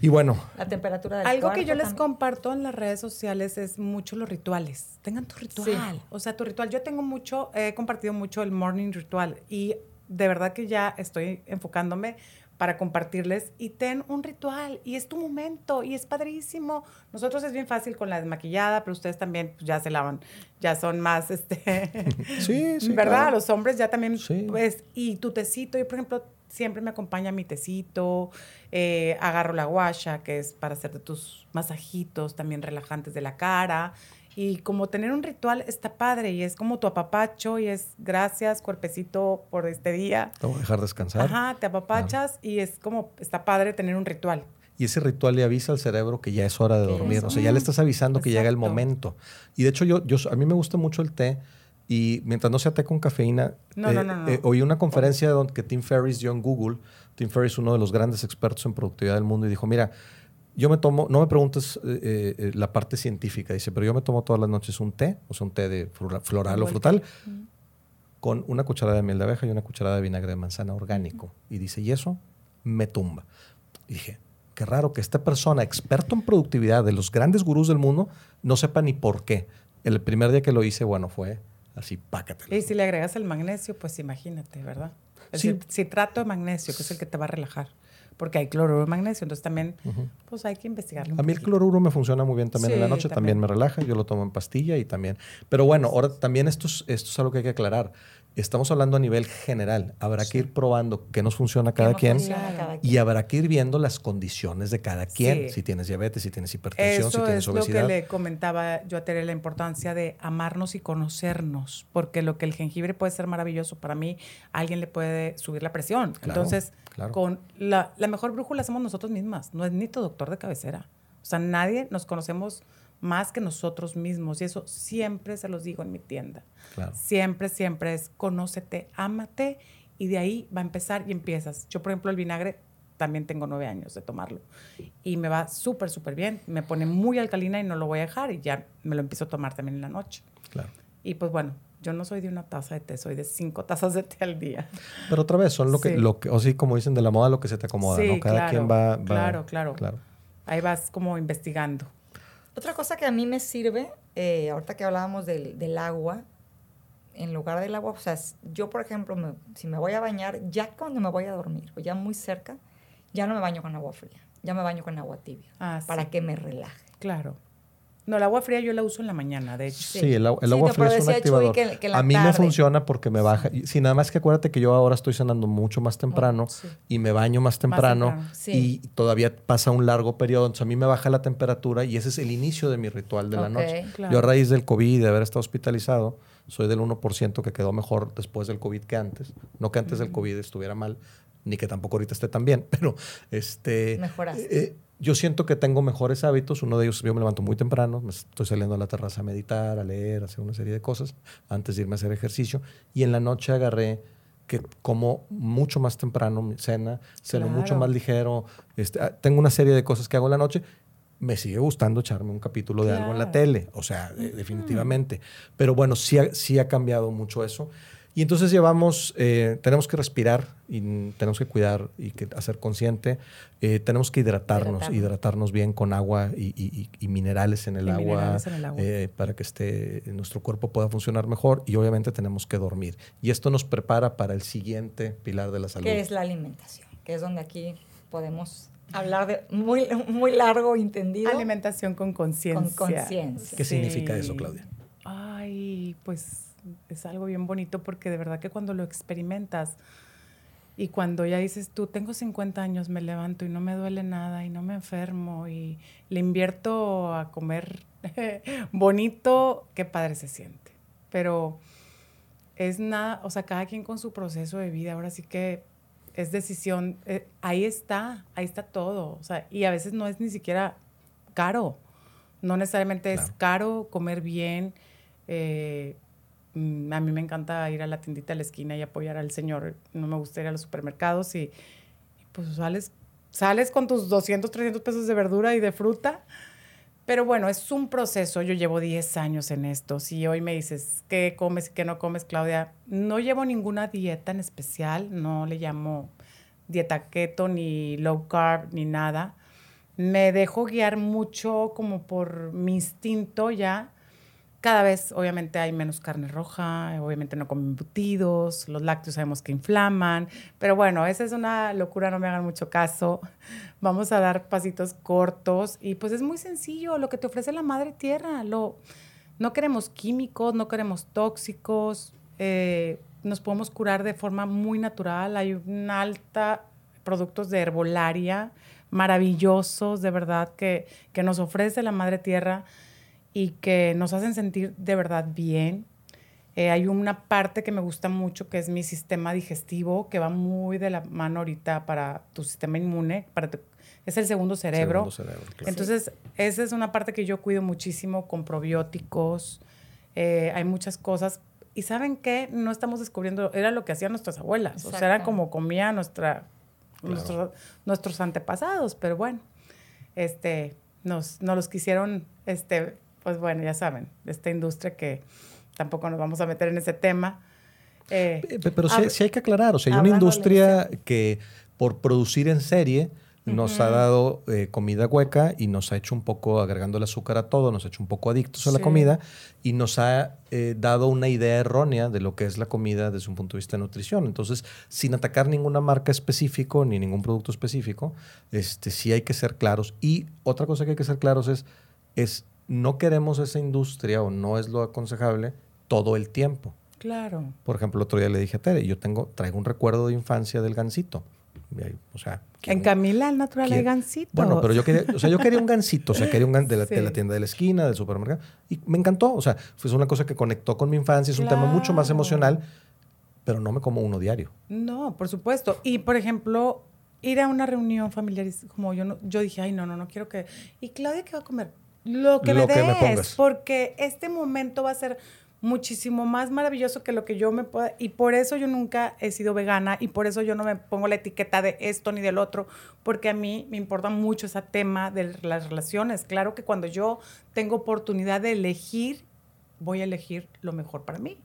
Y bueno, La temperatura del Algo que yo les también. comparto en las redes sociales es mucho los rituales. Tengan tu ritual. O sea, tu ritual. Yo tengo mucho, he compartido mucho el morning ritual y de verdad que ya estoy enfocándome para compartirles y ten un ritual y es tu momento y es padrísimo. Nosotros es bien fácil con la desmaquillada, pero ustedes también pues, ya se lavan, ya son más, este, [laughs] Sí, sí, ¿verdad? claro. Los hombres ya también, Sí. pues, y tu tecito, yo por ejemplo siempre me acompaña mi tecito, eh, agarro la guasha, que es para hacerte tus masajitos también relajantes de la cara. Y como tener un ritual está padre y es como tu apapacho y es gracias, cuerpecito, por este día. te voy a dejar descansar. Ajá, te apapachas y es como, está padre tener un ritual. Y ese ritual le avisa al cerebro que ya es hora de dormir. O sea, ya le estás avisando que llega el momento. Y de hecho, yo, yo, a mí me gusta mucho el té. Y mientras no sea té con cafeína, No, eh, no, no, no. eh, oí una conferencia donde que Tim Ferriss dio en Google. Tim Ferriss, uno de los grandes expertos en productividad del mundo, y dijo, mira, yo me tomo, no me preguntes eh, eh, la parte científica, dice, pero yo me tomo todas las noches un té, o sea, un té de flora- floral o frutal, con una cucharada de miel de abeja y una cucharada de vinagre de manzana orgánico. Y dice, y eso me tumba. Y dije, qué raro que esta persona, experto en productividad de los grandes gurús del mundo, no sepa ni por qué. El primer día que lo hice, bueno, fue así, pácate. Y si le agregas el magnesio, pues imagínate, ¿verdad? El Sí. cit- citrato de magnesio, que es el que te va a relajar. Porque hay cloruro de magnesio, entonces también, pues hay que investigarlo. A mí el cloruro me funciona muy bien también en la noche, también. también. me relaja, yo lo tomo en pastilla y también. Pero bueno, ahora también esto es, esto es algo que hay que aclarar. Estamos hablando a nivel general. Habrá que ir probando qué nos funciona a ¿Qué cada quien funciona a cada y quien? habrá que ir viendo las condiciones de cada quien. Sí. Si tienes diabetes, si tienes hipertensión, si Eso tienes es lo que obesidad. le comentaba yo a Tere, la importancia de amarnos y conocernos, porque lo que el jengibre puede ser maravilloso para mí, a alguien le puede subir la presión. Claro, Entonces, claro. con la, la mejor brújula somos nosotros mismas, no es ni tu doctor de cabecera. O sea, nadie nos conocemos más que nosotros mismos y eso siempre se los digo en mi tienda. Claro. Siempre, siempre es conócete, ámate y de ahí va a empezar y empiezas. Yo, por ejemplo, el vinagre también tengo nueve años de tomarlo y me va súper, súper bien. Me pone muy alcalina y no lo voy a dejar y ya me lo empiezo a tomar también en la noche. Claro. Y pues bueno, yo no soy de una taza de té, soy de cinco tazas de té al día. Pero otra vez, son lo que, Sí. lo que, o sí, como dicen de la moda, lo que se te acomoda, Sí, ¿no? Cada claro, quien va, va- claro, claro. claro. Ahí vas como investigando. Otra cosa que a mí me sirve, eh, ahorita que hablábamos del, del agua, en lugar del agua, o sea, yo, por ejemplo, me- si me voy a bañar, ya cuando me voy a dormir, o ya muy cerca, ya no me baño con agua fría, ya me baño con agua tibia, Ah, para sí. que me relaje. Claro. No, el agua fría yo la uso en la mañana, de hecho. Sí, el, agua- el Sí, agua fría es un activador. que- que a mí me tarde. funciona porque me baja. y- Sí, nada más que acuérdate que yo ahora estoy cenando mucho más temprano Oh, sí. y me baño más temprano, temprano, sí. y todavía pasa un largo periodo. Entonces a mí me baja la temperatura y ese es el inicio de mi ritual de la noche. claro. Yo a raíz del COVID y de haber estado hospitalizado, soy del 1% que quedó mejor después del COVID que antes. No que antes del COVID estuviera mal, ni que tampoco ahorita esté tan bien, [laughs] pero este... Mejoraste. eh, yo siento que tengo mejores hábitos. Uno de ellos, yo me levanto muy temprano, me estoy saliendo a la terraza a meditar, a leer, a hacer una serie de cosas antes de irme a hacer ejercicio. Y en la noche agarré que como mucho más temprano mi cena, ceno mucho Claro. más ligero. Este, ah, tengo una serie de cosas que hago en la noche. Me sigue gustando echarme un capítulo de algo en la Claro. tele, o sea, de- definitivamente. Pero bueno, sí ha, sí ha cambiado mucho eso. Y entonces llevamos, eh, tenemos que respirar y tenemos que cuidar y que hacer consciente. Eh, tenemos que hidratarnos, hidratarnos, hidratarnos, bien con agua y, y, minerales en el agua, en el agua. Eh, para que esté, nuestro cuerpo pueda funcionar mejor. Y obviamente tenemos que dormir. Y esto nos prepara para el siguiente pilar de la salud. Que es la alimentación, que es donde aquí podemos hablar de muy, muy largo, entendido. Alimentación con conciencia. Con conciencia. ¿Qué significa eso, Claudia? Ay, pues es algo bien bonito porque de verdad que cuando lo experimentas y cuando ya dices tú, tengo 50 años, me levanto y no me duele nada y no me enfermo y le invierto a comer [laughs] bonito, qué padre se siente. Pero es nada, o sea, cada quien con su proceso de vida, ahora sí que es decisión, eh, ahí está, ahí está todo, o sea, y a veces no es ni siquiera caro, no necesariamente es caro comer bien, eh, a mí me encanta ir a la tiendita de la esquina y apoyar al señor. No me gusta ir a los supermercados y, pues sales, sales con tus 200, 300 pesos de verdura y de fruta. Pero bueno, es un proceso. Yo llevo 10 años en esto. Si hoy me dices qué comes y qué no comes, Claudia, no llevo ninguna dieta en especial. No le llamo dieta keto ni low carb ni nada. Me dejo guiar mucho como por mi instinto ya cada vez, obviamente, hay menos carne roja, obviamente no comen embutidos, los lácteos sabemos que inflaman, pero bueno, esa es una locura, no me hagan mucho caso. [laughs] Vamos a dar pasitos cortos y pues es muy sencillo lo que te ofrece la madre tierra. Lo, no queremos químicos, no queremos tóxicos, eh, nos podemos curar de forma muy natural. Hay una alta productos de herbolaria maravillosos, de verdad, que, que nos ofrece la madre tierra y que nos hacen sentir de verdad bien. Eh, hay una parte que me gusta mucho que es mi sistema digestivo, que va muy de la mano ahorita para tu sistema inmune, para es el segundo cerebro. Entonces, esa es una parte que yo cuido muchísimo con probióticos. Eh, hay muchas cosas. Y ¿saben qué? No estamos descubriendo, era lo que hacían nuestras abuelas. O sea, era como comía nuestra, nuestros, nuestros antepasados. Pero bueno, este, nos, nos los quisieron este, pues bueno, ya saben, esta industria que tampoco nos vamos a meter en ese tema. Eh, pero sí, hay que aclarar, o sea, hay una industria que por producir en serie nos ha dado eh, comida hueca y nos ha hecho un poco, agregando el azúcar a todo, nos ha hecho un poco adictos a la comida y nos ha eh, dado una idea errónea de lo que es la comida desde un punto de vista de nutrición. Entonces, sin atacar ninguna marca específico ni ningún producto específico, este, sí hay que ser claros. Y otra cosa que hay que ser claros es, es no queremos esa industria o no es lo aconsejable todo el tiempo. Claro. Por ejemplo, el otro día le dije a Tere, yo tengo, traigo un recuerdo de infancia del gansito. O sea, en Camila al natural hay gansito. Bueno, pero yo quería, o sea, yo quería un gansito, o sea, quería un gan de, la, tienda de la esquina, del supermercado. Y me encantó. O sea, fue una cosa que conectó con mi infancia, es un tema mucho más emocional, pero no me como uno diario. No, por supuesto. Y por ejemplo, ir a una reunión familiar, como yo no, yo dije, ay, no, no, no quiero que. ¿Y Claudia qué va a comer? Lo que me des, porque este momento va a ser muchísimo más maravilloso que lo que yo me pueda. Y por eso yo nunca he sido vegana y por eso yo no me pongo la etiqueta de esto ni del otro, porque a mí me importa mucho ese tema de las relaciones. Claro que cuando yo tengo oportunidad de elegir, voy a elegir lo mejor para mí.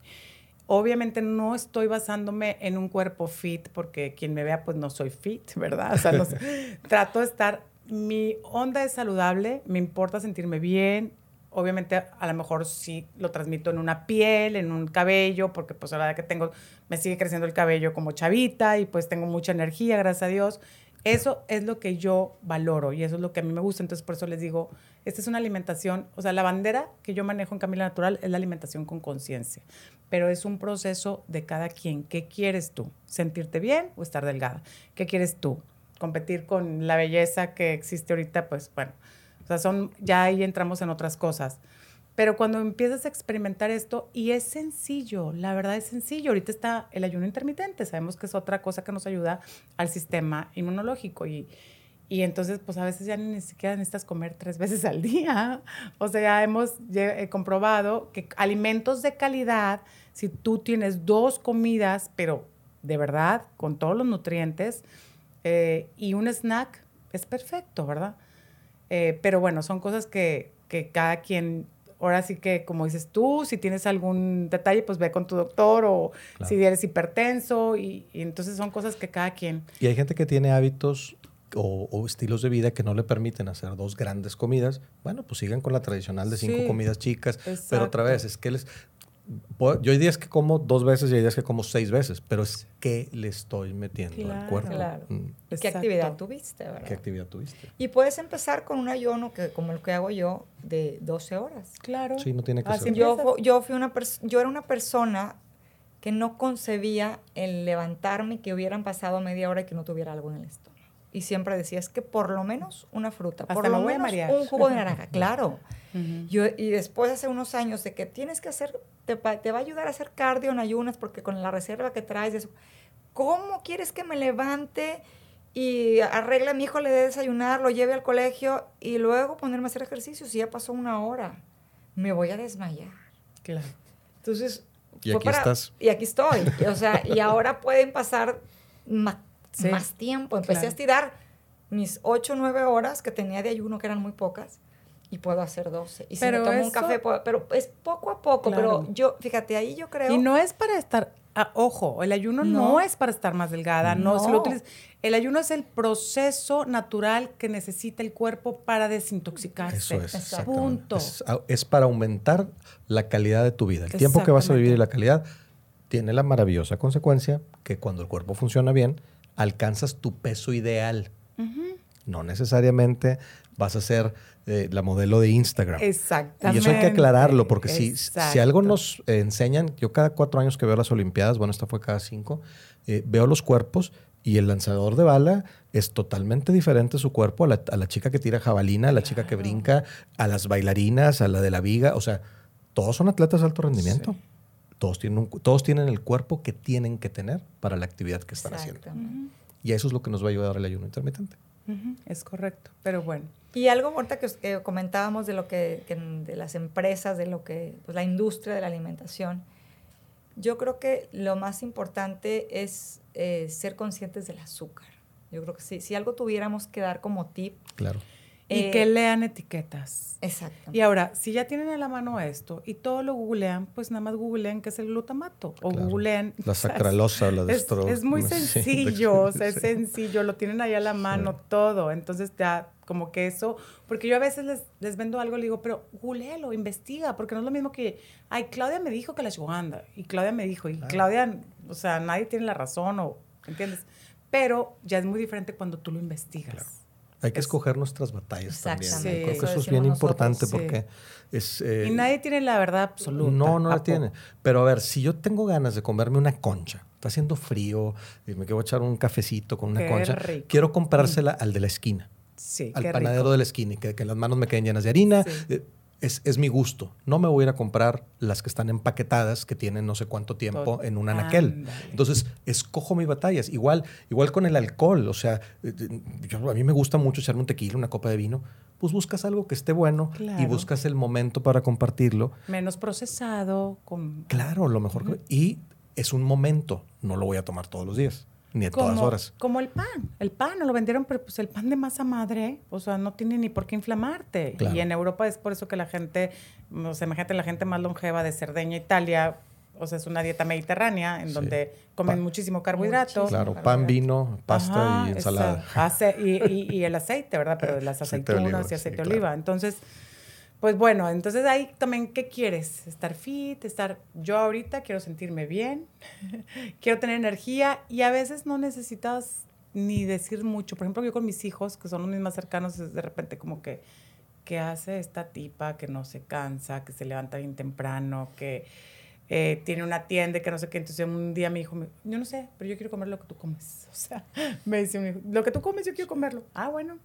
Obviamente no estoy basándome en un cuerpo fit, porque quien me vea, pues no soy fit, ¿verdad? O sea, no [laughs] trato de estar mi onda es saludable, me importa sentirme bien. Obviamente, a lo mejor sí lo transmito en una piel, en un cabello, porque pues a la que tengo, me sigue creciendo el cabello como chavita y pues tengo mucha energía, gracias a Dios. Eso es lo que yo valoro y eso es lo que a mí me gusta. Entonces, por eso les digo, esta es una alimentación, o sea, la bandera que yo manejo en Camila Natural es la alimentación con conciencia, pero es un proceso de cada quien. ¿Qué quieres tú? ¿Sentirte bien o estar delgada? ¿Qué quieres tú? Competir con la belleza que existe ahorita, pues bueno, o sea, son, ya ahí entramos en otras cosas. Pero cuando empiezas a experimentar esto, y es sencillo, la verdad es sencillo, ahorita está el ayuno intermitente, sabemos que es otra cosa que nos ayuda al sistema inmunológico y, y entonces, pues a veces ya ni siquiera necesitas comer tres [laughs] veces al día. O sea, ya hemos comprobado que alimentos de calidad, si tú tienes dos comidas, pero de verdad, con todos los nutrientes, eh, y un snack es perfecto, ¿verdad? Eh, pero bueno, son cosas que, que, cada quien, ahora sí que, como dices tú, si tienes algún detalle, pues ve con tu doctor o Claro. si eres hipertenso y, y entonces son cosas que cada quien... Y hay gente que tiene hábitos o, o estilos de vida que no le permiten hacer dos grandes comidas. Bueno, pues sigan con la tradicional de cinco Sí, comidas chicas. Pero otra vez, es que les... puedo- Yo hay días que como dos veces y hay días que como seis veces, pero es que le estoy metiendo al Claro. cuerpo. Claro. Mm, ¿Qué Exacto. actividad tuviste, verdad? ¿Qué actividad tuviste? Y puedes empezar con un ayuno que, como el que hago yo, de 12 horas. Claro. Sí, no tiene que Así ser. Yo, yo, fui una yo era una persona que no concebía el levantarme que hubieran pasado media hora y que no tuviera algo en el estómago. Y siempre decía, es que por lo menos una fruta, Hasta por lo menos marear. un jugo de naranja, [laughs] claro. Ujú. Yo, y después hace unos años de que tienes que hacer, te, va- te va a ayudar a hacer cardio en ayunas porque con la reserva que traes, de eso, ¿cómo quieres que me levante y arregle a mi hijo, le dé desayunar, lo lleve al colegio y luego ponerme a hacer ejercicio si ya pasó una hora? Me voy a desmayar. Claro. Entonces, Y fue aquí estás. Y aquí estoy. O sea, y ahora pueden pasar Sí, más tiempo. Empecé claro. a estirar mis 8 o 9 horas que tenía de ayuno, que eran muy pocas, y puedo hacer 12. Y si Pero me tomo un eso- café, puedo- pero es poco a poco. Claro. Pero yo, fíjate, ahí yo creo... Y no es para estar, ah, ojo, el ayuno no. No. es para estar más delgada, no, si lo No. utilizas- el ayuno es el proceso natural que necesita el cuerpo para desintoxicarse. Eso es. Punto. Es, a- es para aumentar la calidad de tu vida. El tiempo que vas a vivir y la calidad tiene la maravillosa consecuencia que cuando el cuerpo funciona bien, alcanzas tu peso ideal. No necesariamente vas a ser eh, la modelo de Instagram. Exactamente. Y eso hay que aclararlo, porque si, si algo nos enseñan, yo cada cuatro años que veo las Olimpiadas, bueno, esta fue cada cinco, eh, veo los cuerpos y el lanzador de bala es totalmente diferente su cuerpo a la, a la chica que tira jabalina, a la chica que brinca, a las bailarinas, a la de la viga. O sea, todos son atletas de alto rendimiento. Todos, tienen un cu- todos tienen el cuerpo que tienen que tener para la actividad que están haciendo. Exactamente. Y eso es lo que nos va a ayudar el ayuno intermitente. Es correcto, pero bueno. Y algo ahorita que, os- que comentábamos de lo que, que de las empresas, de lo que, pues la industria de la alimentación, yo creo que lo más importante es eh, ser conscientes del azúcar. Yo creo que sí, si algo tuviéramos que dar como tip, Claro. Y eh, que lean etiquetas. exacto. Y ahora, si ya tienen a la mano esto y todo lo googlean, pues nada más googleen qué es el glutamato. O Claro. googleen. La sacralosa, la Es, destro. es muy sencillo, o sea, es sencillo, lo tienen ahí a la mano todo. Entonces ya como que eso, porque yo a veces les, les vendo algo, le digo, pero googlealo, investiga, porque no es lo mismo que, ay, Claudia me dijo que la ashwagandha, y Claudia me dijo, y Claro. Claudia, o sea, nadie tiene la razón, o, ¿entiendes? Pero ya es muy diferente cuando tú lo investigas. Claro. Hay que Es- escoger nuestras batallas también. Exactamente, Yo Creo que eso eso es bien importante nosotros, sí. porque es... eh, y nadie tiene la verdad absoluta. No, no ¿a la tiene. Pero a ver, si yo tengo ganas de comerme una concha, está haciendo frío, y me quiero echar un cafecito con una Qué concha, rico. quiero comprársela al de la esquina, Sí, al qué panadero rico. de la esquina, y que, que las manos me queden llenas de harina. Sí. Eh, Es, es mi gusto. No me voy a ir a comprar las que están empaquetadas, que tienen no sé cuánto tiempo en un anaquel. Entonces, escojo mis batallas. Igual, igual con el alcohol. O sea, eh, eh, yo- a mí me gusta mucho echarme un tequila, una copa de vino. Pues buscas algo que esté bueno y buscas el momento para compartirlo. Menos procesado, con... Claro, lo mejor. que- Y es un momento. No lo voy a tomar todos los días, ni a todas como, horas. como el pan. El pan, no lo vendieron, pero pues el pan de masa madre, o sea, no tiene ni por qué inflamarte. Claro. Y en Europa es por eso que la gente, o sea, imagínate la gente más longeva de Cerdeña, Italia, o sea, es una dieta mediterránea en Sí. donde comen muchísimo carbohidrato. Claro, carbohidrato. pan, vino, pasta Ajá, y ensalada. esa- y, y- y el aceite, ¿verdad? Pero las Aceite aceitunas oliva, y aceite de oliva. Entonces, pues bueno, entonces ahí también, ¿qué quieres? Estar fit, estar... Yo ahorita quiero sentirme bien, [laughs] quiero tener energía y a veces no necesitas ni decir mucho. Por ejemplo, yo con mis hijos, que son los mis más cercanos, de repente como que, ¿qué hace esta tipa que no se cansa, que se levanta bien temprano, que eh, tiene una tienda, que no sé qué? Entonces un día mi hijo me yo no sé, pero yo quiero comer lo que tú comes. [laughs] O sea, me dice mi hijo, lo que tú comes yo quiero comerlo. Ah, bueno,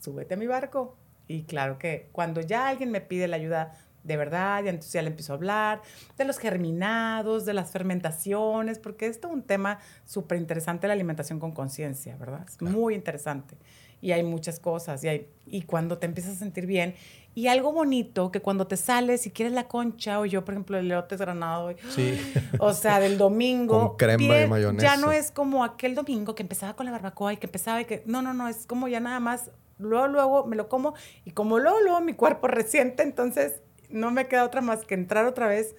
súbete a mi barco. Y claro que cuando ya alguien me pide la ayuda de verdad, ya entonces ya le empiezo a hablar de los germinados, de las fermentaciones, porque esto es un tema súper interesante, la alimentación con conciencia, ¿verdad? Es muy interesante. Y hay muchas cosas, y, hay, y cuando te empiezas a sentir bien, y algo bonito, que cuando te sales, si quieres la concha, o yo, por ejemplo, el elote granado, y- Sí. [gasps] o sea, del domingo. Con crema y mayonesa. Ya no es como aquel domingo que empezaba con la barbacoa y que empezaba y que. No, no, no, es como ya nada más. Luego, luego me lo como y como luego, luego mi cuerpo [laughs] resiente, entonces no me queda otra más que entrar otra vez.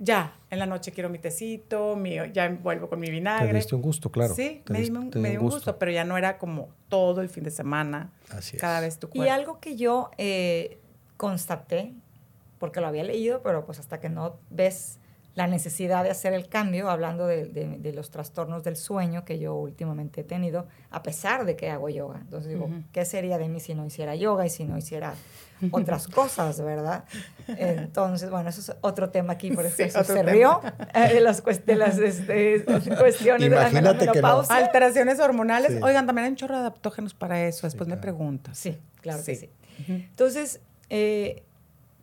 Ya, en la noche quiero mi tecito, mi, ya vuelvo con mi vinagre. Te diste un gusto, claro. Sí, Te me, diste- di un, te me dio dio un gusto, pero ya no era como todo el fin de semana, Así es. cada vez tu cuerpo. Y algo que yo eh, constaté, porque lo había leído, pero pues hasta que no ves la necesidad de hacer el cambio, hablando de, de- de los trastornos del sueño que yo últimamente he tenido, a pesar de que hago yoga. Entonces digo. ¿qué sería de mí si no hiciera yoga y si no hiciera [laughs] otras cosas, verdad? Entonces, bueno, eso es otro tema aquí, por eso Sí, se rió eh, de las, cuest- de las este, [laughs] cuestiones de la Imagínate que no. menopausia. Alteraciones hormonales. Sí. Oigan, también hay un chorro de adaptógenos para eso. Después me claro. preguntas. Sí, claro que Sí. Ujú. Entonces, eh,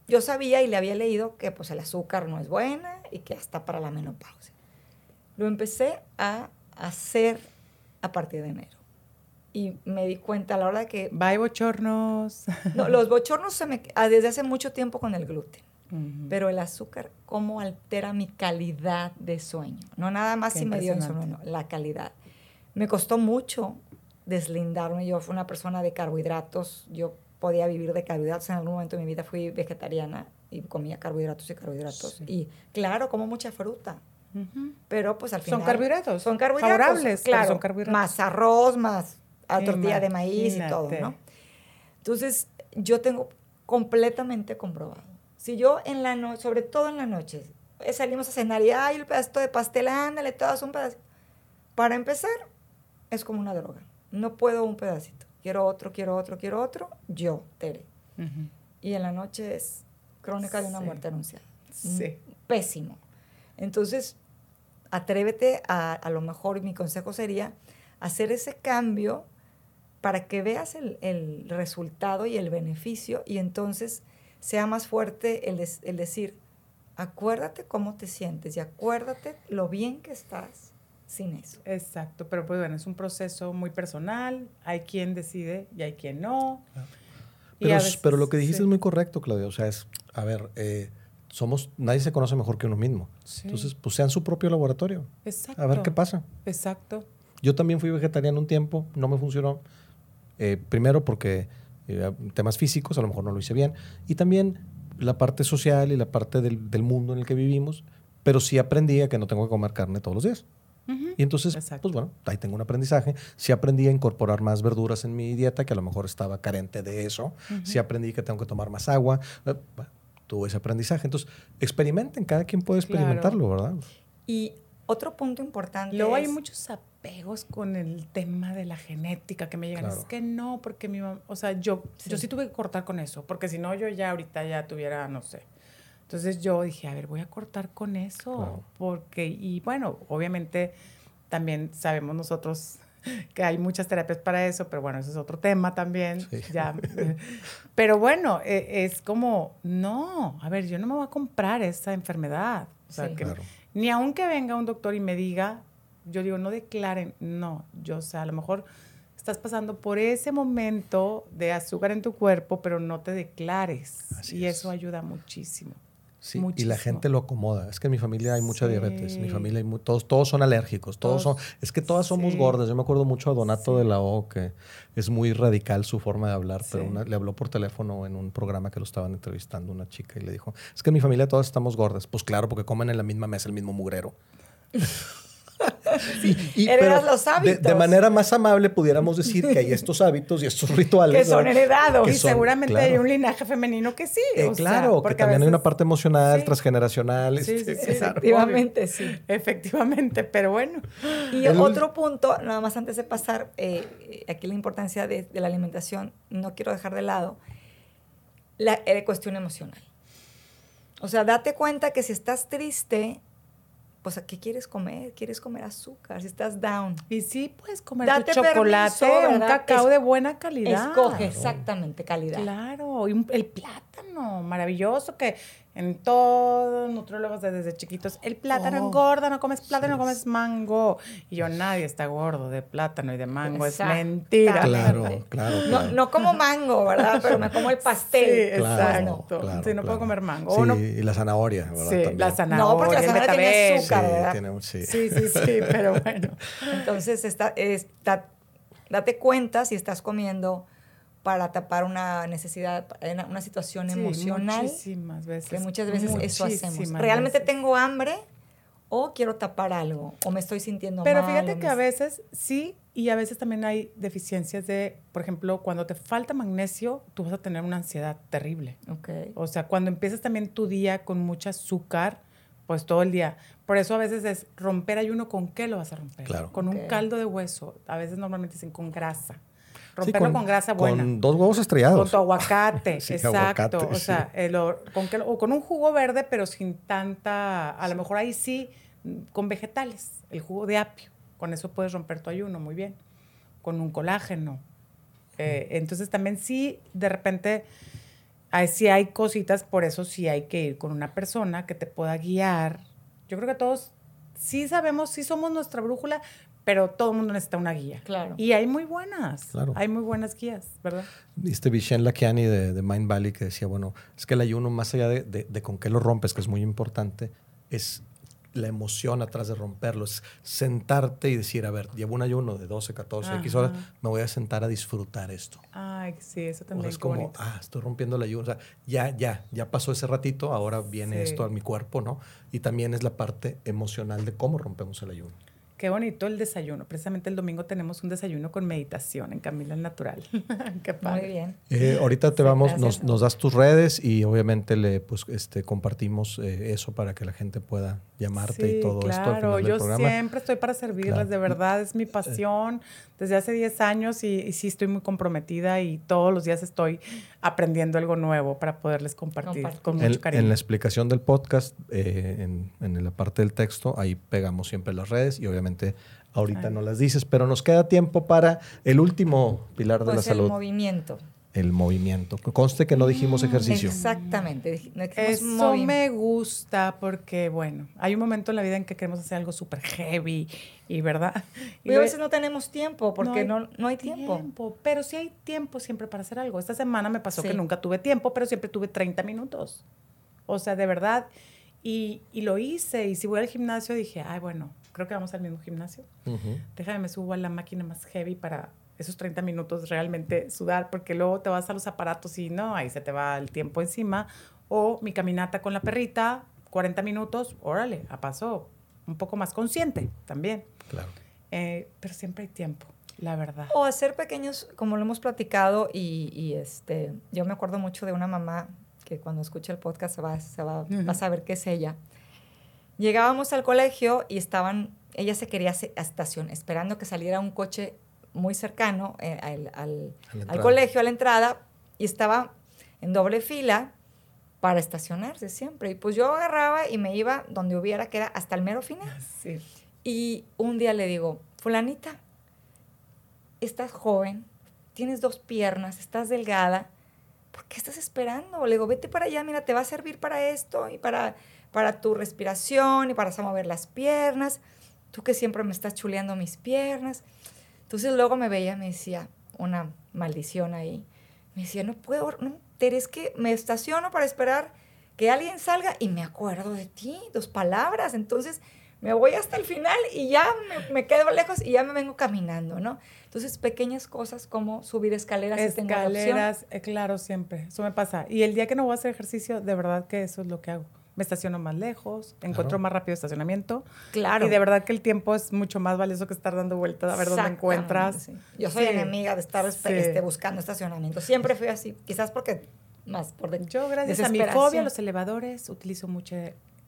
yo sabía y le había leído que pues el azúcar no es buena y que hasta para la menopausia. Lo empecé a hacer a partir de enero. Y me di cuenta a la hora de que... Bye, bochornos. no, los [laughs] bochornos se me... ah, Desde hace mucho tiempo con el gluten. Pero el azúcar, ¿cómo altera mi calidad de sueño? No nada más Qué si me dio insomnio, no, la calidad. Me costó mucho deslindarme. Yo fui una persona de carbohidratos. Yo podía vivir de carbohidratos. En algún momento de mi vida fui vegetariana y comía carbohidratos y carbohidratos. Sí. Y claro, como mucha fruta. Pero pues al final... Son carbohidratos. Son carbohidratos. Favorables, claro. son carbohidratos. Más arroz, más a tortilla de maíz y todo. ¿no? Entonces, yo tengo completamente comprobado. Si yo en la noche, sobre todo en la noche, eh, salimos a cenar y ay, el pedacito de pastel, ándale, todas un pedacito. Para empezar, es como una droga. No puedo un pedacito. Quiero otro, quiero otro, quiero otro. Yo, Tere. Ujú. Y en la noche es crónica de una Sí. muerte anunciada. Sí. Pésimo. Entonces, atrévete a, a lo mejor, mi consejo sería hacer ese cambio para que veas el, el resultado y el beneficio y entonces sea más fuerte el, des- el decir, acuérdate cómo te sientes y acuérdate lo bien que estás sin eso. Exacto, pero pues bueno, es un proceso muy personal. Hay quien decide y hay quien no. Y Pero, veces- lo que dijiste sí. es muy correcto, Claudia. O sea, es, a ver, eh, somos, nadie se conoce mejor que uno mismo. Sí. Entonces, pues sean su propio laboratorio. Exacto. A ver qué pasa. Exacto. Yo también fui vegetariano un tiempo, no me funcionó. Eh, primero porque eh, temas físicos, a lo mejor no lo hice bien. Y también la parte social y la parte del, del mundo en el que vivimos. Pero sí aprendí a que no tengo que comer carne todos los días. Y entonces, Exacto. pues bueno, ahí tengo un aprendizaje. Sí aprendí a incorporar más verduras en mi dieta, que a lo mejor estaba carente de eso. Sí aprendí que tengo que tomar más agua. Eh, bueno, tuve ese aprendizaje. Entonces, experimenten, cada quien puede Claro. experimentarlo, ¿verdad? Y otro punto importante Luego hay muchos apegos con el tema de la genética que me llegan. Claro. Es que no, porque mi mamá, o sea, yo sí. yo sí tuve que cortar con eso, porque si no yo ya ahorita ya tuviera, no sé. Entonces yo dije, a ver, voy a cortar con eso, Claro. porque, y bueno, obviamente también sabemos nosotros [laughs] que hay muchas terapias para eso, pero bueno, ese es otro tema también. Sí. Ya. [laughs] pero bueno, e- es como, no, a ver, yo no me voy a comprar esa enfermedad. O sea, Sí. que Claro. ni aunque venga un doctor y me diga, yo digo, no declaren, no, yo, o sea, a lo mejor estás pasando por ese momento de azúcar en tu cuerpo, pero no te declares. Así y es. eso ayuda muchísimo. Sí, y la gente lo acomoda. Es que en mi familia hay mucha Sí. diabetes. En mi familia hay todos, todos son alérgicos. Todos, Todos- son. Es que todas somos sí. gordas. Yo me acuerdo mucho a Donato de la O, que es muy radical su forma de hablar, pero una- le habló por teléfono en un programa que lo estaban entrevistando una chica y le dijo: Es que en mi familia todas estamos gordas. Pues claro, porque comen en la misma mesa el mismo mugrero. [laughs] [laughs] Y- Heredas pero los de- De, hábitos. manera más amable pudiéramos decir que hay estos hábitos y estos [laughs] rituales. Que son heredados. Que y son- seguramente claro. hay un linaje femenino que sí. Eh, o claro, que porque también hay una parte emocional, Sí. transgeneracional. Sí, este. [laughs] Efectivamente, sí. Efectivamente, pero bueno. Y El- otro punto, nada más antes de pasar, eh, aquí la importancia de, de la alimentación, no quiero dejar de lado la eh, cuestión emocional. O sea, date cuenta que si estás triste, pues ¿a qué quieres comer? ¿Quieres comer azúcar? Si estás down. Y sí puedes comer Date tu chocolate, permiso, un cacao Es- de buena calidad. Escoge exactamente calidad. Claro, y un- el plátano, maravilloso, que en todos nutriólogos de- desde chiquitos, el plátano Oh, engorda, no comes plátano, sí. no comes mango. Y yo, nadie está gordo de plátano y de mango, es mentira. Claro, [laughs] claro. No, claro. no como mango, ¿verdad? Pero me como el pastel. Sí, Claro, exacto. claro, Sí, no puedo comer mango. Sí, no- y la zanahoria, ¿verdad? Sí, También. la zanahoria, No, porque la zanahoria tiene azúcar. Sí, ¿verdad? tiene sí. Sí, sí, sí, pero bueno. Entonces, está, está- date cuenta si estás comiendo para tapar una necesidad, una, una situación Sí, emocional. Muchísimas veces. Que muchas veces eso hacemos. muchísimas Realmente veces. tengo hambre o quiero tapar algo o me estoy sintiendo Pero mal. fíjate o que me- a veces sí y a veces también hay deficiencias de, por ejemplo, cuando te falta magnesio, tú vas a tener una ansiedad terrible. Ok. O sea, cuando empiezas también tu día con mucha azúcar, pues todo el día. Por eso a veces es romper ayuno, ¿con qué lo vas a romper? Claro. Con un caldo de hueso. A veces normalmente dicen con grasa. Sí, Romperlo con, grasa buena. Con dos huevos Con estrellados. tu aguacate, [laughs] Sí, exacto. aguacate, o sí. sea, el con que- o con un jugo verde, pero sin tanta, a lo mejor ahí sí, con vegetales, el jugo de apio. Con eso puedes romper tu ayuno muy bien. Con un colágeno. Eh, entonces también sí, de repente, ahí sí hay cositas, por eso sí hay que ir con una persona que te pueda guiar. Yo creo que todos sí sabemos, sí somos nuestra brújula, pero todo el mundo necesita una guía. Claro. Y hay muy buenas, Claro. hay muy buenas guías, ¿verdad? Viste Vishen Lakiani de, de Mind Valley que decía, bueno, es que el ayuno, más allá de, de- de con qué lo rompes, que es muy importante, es la emoción atrás de romperlo. Es sentarte y decir, a ver, llevo un ayuno de 12, 14, X horas, Ajá. me voy a sentar a disfrutar esto. Ay, sí, eso O también sea, es como, bonito. ah, estoy rompiendo el ayuno. O sea, ya, ya, ya pasó ese ratito, ahora viene Sí. esto a mi cuerpo, ¿no? Y también es la parte emocional de cómo rompemos el ayuno. Qué bonito el desayuno. Precisamente el domingo tenemos un desayuno con meditación en Camila el Natural. [laughs] qué padre. Muy bien. Eh, ahorita te Sí, vamos, nos, nos das tus redes y obviamente le pues este compartimos eh, eso para que la gente pueda llamarte y todo esto claro. final del Yo programa. siempre estoy para servirles, Claro. de verdad, es mi pasión desde hace 10 años y, y sí estoy muy comprometida y todos los días estoy aprendiendo algo nuevo para poderles compartir Compartir. con En, mucho cariño. en la explicación del podcast, eh, en, en la parte del texto, ahí pegamos siempre las redes y obviamente ahorita Ay. no las dices, pero nos queda tiempo para el último pilar de la Pues el salud, movimiento. el movimiento. Conste que no dijimos ejercicio. Exactamente. no dijimos Eso movi- me gusta porque, bueno, hay un momento en la vida en que queremos hacer algo súper heavy y, ¿verdad? Y a lo- veces no tenemos tiempo porque no, no hay, tiempo. Pero sí hay tiempo siempre para hacer algo. Esta semana me pasó Sí. que nunca tuve tiempo, pero siempre tuve 30 minutos. O sea, de verdad. Y, y lo hice. Y si voy al gimnasio, dije, ay, bueno, creo que vamos al mismo gimnasio. Ujú. Déjame, me subo a la máquina más heavy para esos 30 minutos realmente sudar, porque luego te vas a los aparatos y no, ahí se te va el tiempo encima. O mi caminata con la perrita, 40 minutos, órale, a paso, un poco más consciente también. Claro. Eh, pero siempre hay tiempo, la verdad. O hacer pequeños, como lo hemos platicado, y, y, este, yo me acuerdo mucho de una mamá que cuando escucha el podcast se va, se va, Ujú. va a saber qué es ella. Llegábamos al colegio y estaban, ella se quería a estación, esperando que saliera un coche muy cercano eh, al, colegio, a la entrada, y estaba en doble fila para estacionarse siempre. Y pues yo agarraba y me iba donde hubiera, que era hasta el mero final. Sí. Y un día le digo, fulanita, estás joven, tienes dos piernas, estás delgada, ¿por qué estás esperando? Le digo, vete para allá, mira, te va a servir para esto y para, para tu respiración y para mover las piernas. Tú que siempre me estás chuleando mis piernas. Entonces luego me veía, me decía, una maldición ahí. Me decía, no puedo, no, es que me estaciono para esperar que alguien salga y me acuerdo de ti, tus palabras. Entonces me voy hasta el final y ya me, me quedo lejos y ya me vengo caminando, ¿no? Entonces, pequeñas cosas como subir escaleras. si tengo la opción. Escaleras, eh, claro, siempre. Eso me pasa. Y el día que no voy a hacer ejercicio, de verdad que eso es lo que hago. Me estaciono más lejos, encuentro Claro. más rápido estacionamiento. Claro. Y de verdad que el tiempo es mucho más valioso que estar dando vueltas a ver dónde encuentras. sí. Yo soy Sí. enemiga de estar Sí. este, buscando estacionamiento. Siempre fui así, quizás porque más por de Yo, gracias a mi fobia a los elevadores, utilizo mucho.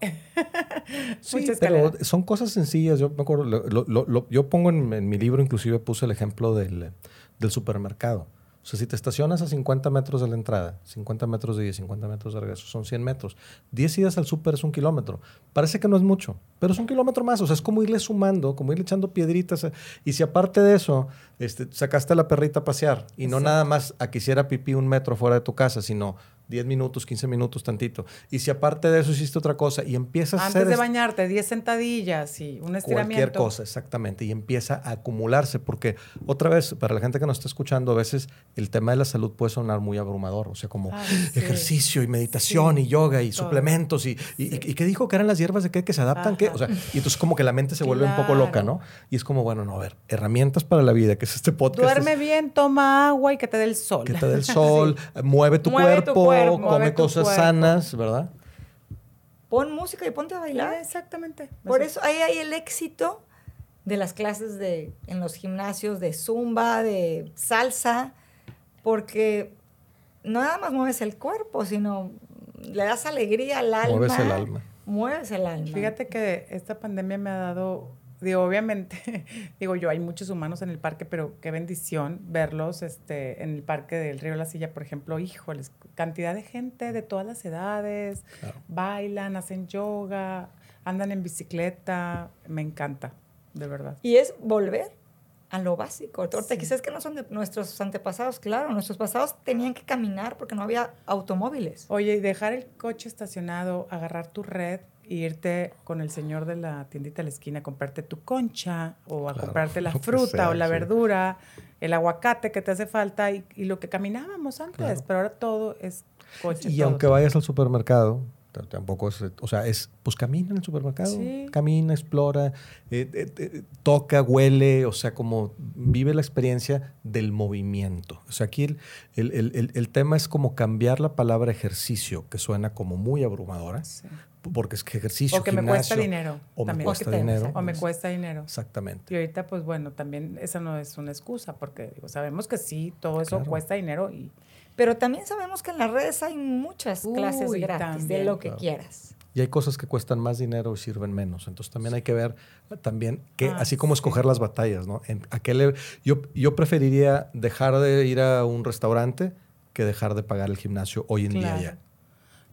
[laughs] Sí, pero son cosas sencillas. Yo me acuerdo, lo- lo- lo- lo- yo pongo en, en mi libro, inclusive puse el ejemplo del, del supermercado. O sea, si te estacionas a 50 metros de la entrada, 50 metros de ida, 50 metros de regreso, son 100 metros. 10 idas al súper es un kilómetro. Parece que no es mucho, pero es un kilómetro más. O sea, es como irle sumando, como irle echando piedritas. Y si aparte de eso, este, sacaste a la perrita a pasear y no Exacto. nada más a que hiciera pipí un metro fuera de tu casa, sino 10 minutos, 15 minutos, tantito. Y si aparte de eso hiciste otra cosa y empiezas a hacer... Antes de bañarte, 10 sentadillas y un estiramiento. Cualquier cosa, exactamente. Y empieza a acumularse, porque otra vez, para la gente que nos está escuchando, a veces el tema de la salud puede sonar muy abrumador. O sea, como Ay, sí. ejercicio y meditación Sí. y yoga y Todo. suplementos. Y, y, y- ¿y qué dijo que eran las hierbas de qué? Que se adaptan. ¿Qué? O sea, y entonces como que la mente se vuelve un poco loca. ¿no? Y es como, bueno, no, a ver, herramientas para la vida, que es este podcast. Duerme es bien, toma agua y que te dé el sol. que te dé el [laughs] sol, mueve tu Mueve tu cuerpo, cuerpo, come cosas cuerpo. sanas, ¿verdad? Pon música y ponte a bailar. Exactamente. Por eso ahí hay el éxito de las clases de, en los gimnasios de zumba, de salsa, porque no nada más mueves el cuerpo, sino le das alegría al alma. Mueves el alma. Mueves el alma. Fíjate que esta pandemia me ha dado, digo, obviamente, [laughs] digo yo, hay muchos humanos en el parque, pero qué bendición verlos este, en el parque del Río de la Silla, por ejemplo, híjoles, cantidad de gente de todas las edades, Claro. bailan, hacen yoga, andan en bicicleta, me encanta, de verdad. Y es volver a lo básico. Ahorita Sí. quizás que no son de nuestros antepasados, claro, nuestros pasados tenían que caminar porque no había automóviles. Oye, y dejar el coche estacionado, agarrar tu red irte con el señor de la tiendita de la esquina a comprarte tu concha o a Claro, comprarte la fruta sea, o la sí. verdura, el aguacate que te hace falta y, y lo que caminábamos antes, Claro. pero ahora todo es coche. Y todo. aunque vayas al supermercado, tampoco es, o sea, es, pues camina en el supermercado, Sí. camina, explora, eh, eh, eh, toca, huele, o sea, como vive la experiencia del movimiento. O sea, aquí el, el- el- el- el tema es como cambiar la palabra ejercicio, que suena como muy abrumadora, Sí. Porque es que ejercicio, O que me cuesta dinero. o me cuesta O dinero. O me cuesta dinero. Exactamente. Y ahorita, pues bueno, también esa no es una excusa, porque digo, sabemos que sí, todo eso Claro. cuesta dinero y Pero también sabemos que en las redes hay muchas Uy, clases gratis de lo que claro. quieras. Y hay cosas que cuestan más dinero y sirven menos. Entonces también hay que ver también que, Ah, así como sí. escoger las batallas, ¿no? En, a qué le- yo, yo preferiría dejar de ir a un restaurante que dejar de pagar el gimnasio hoy en día ya.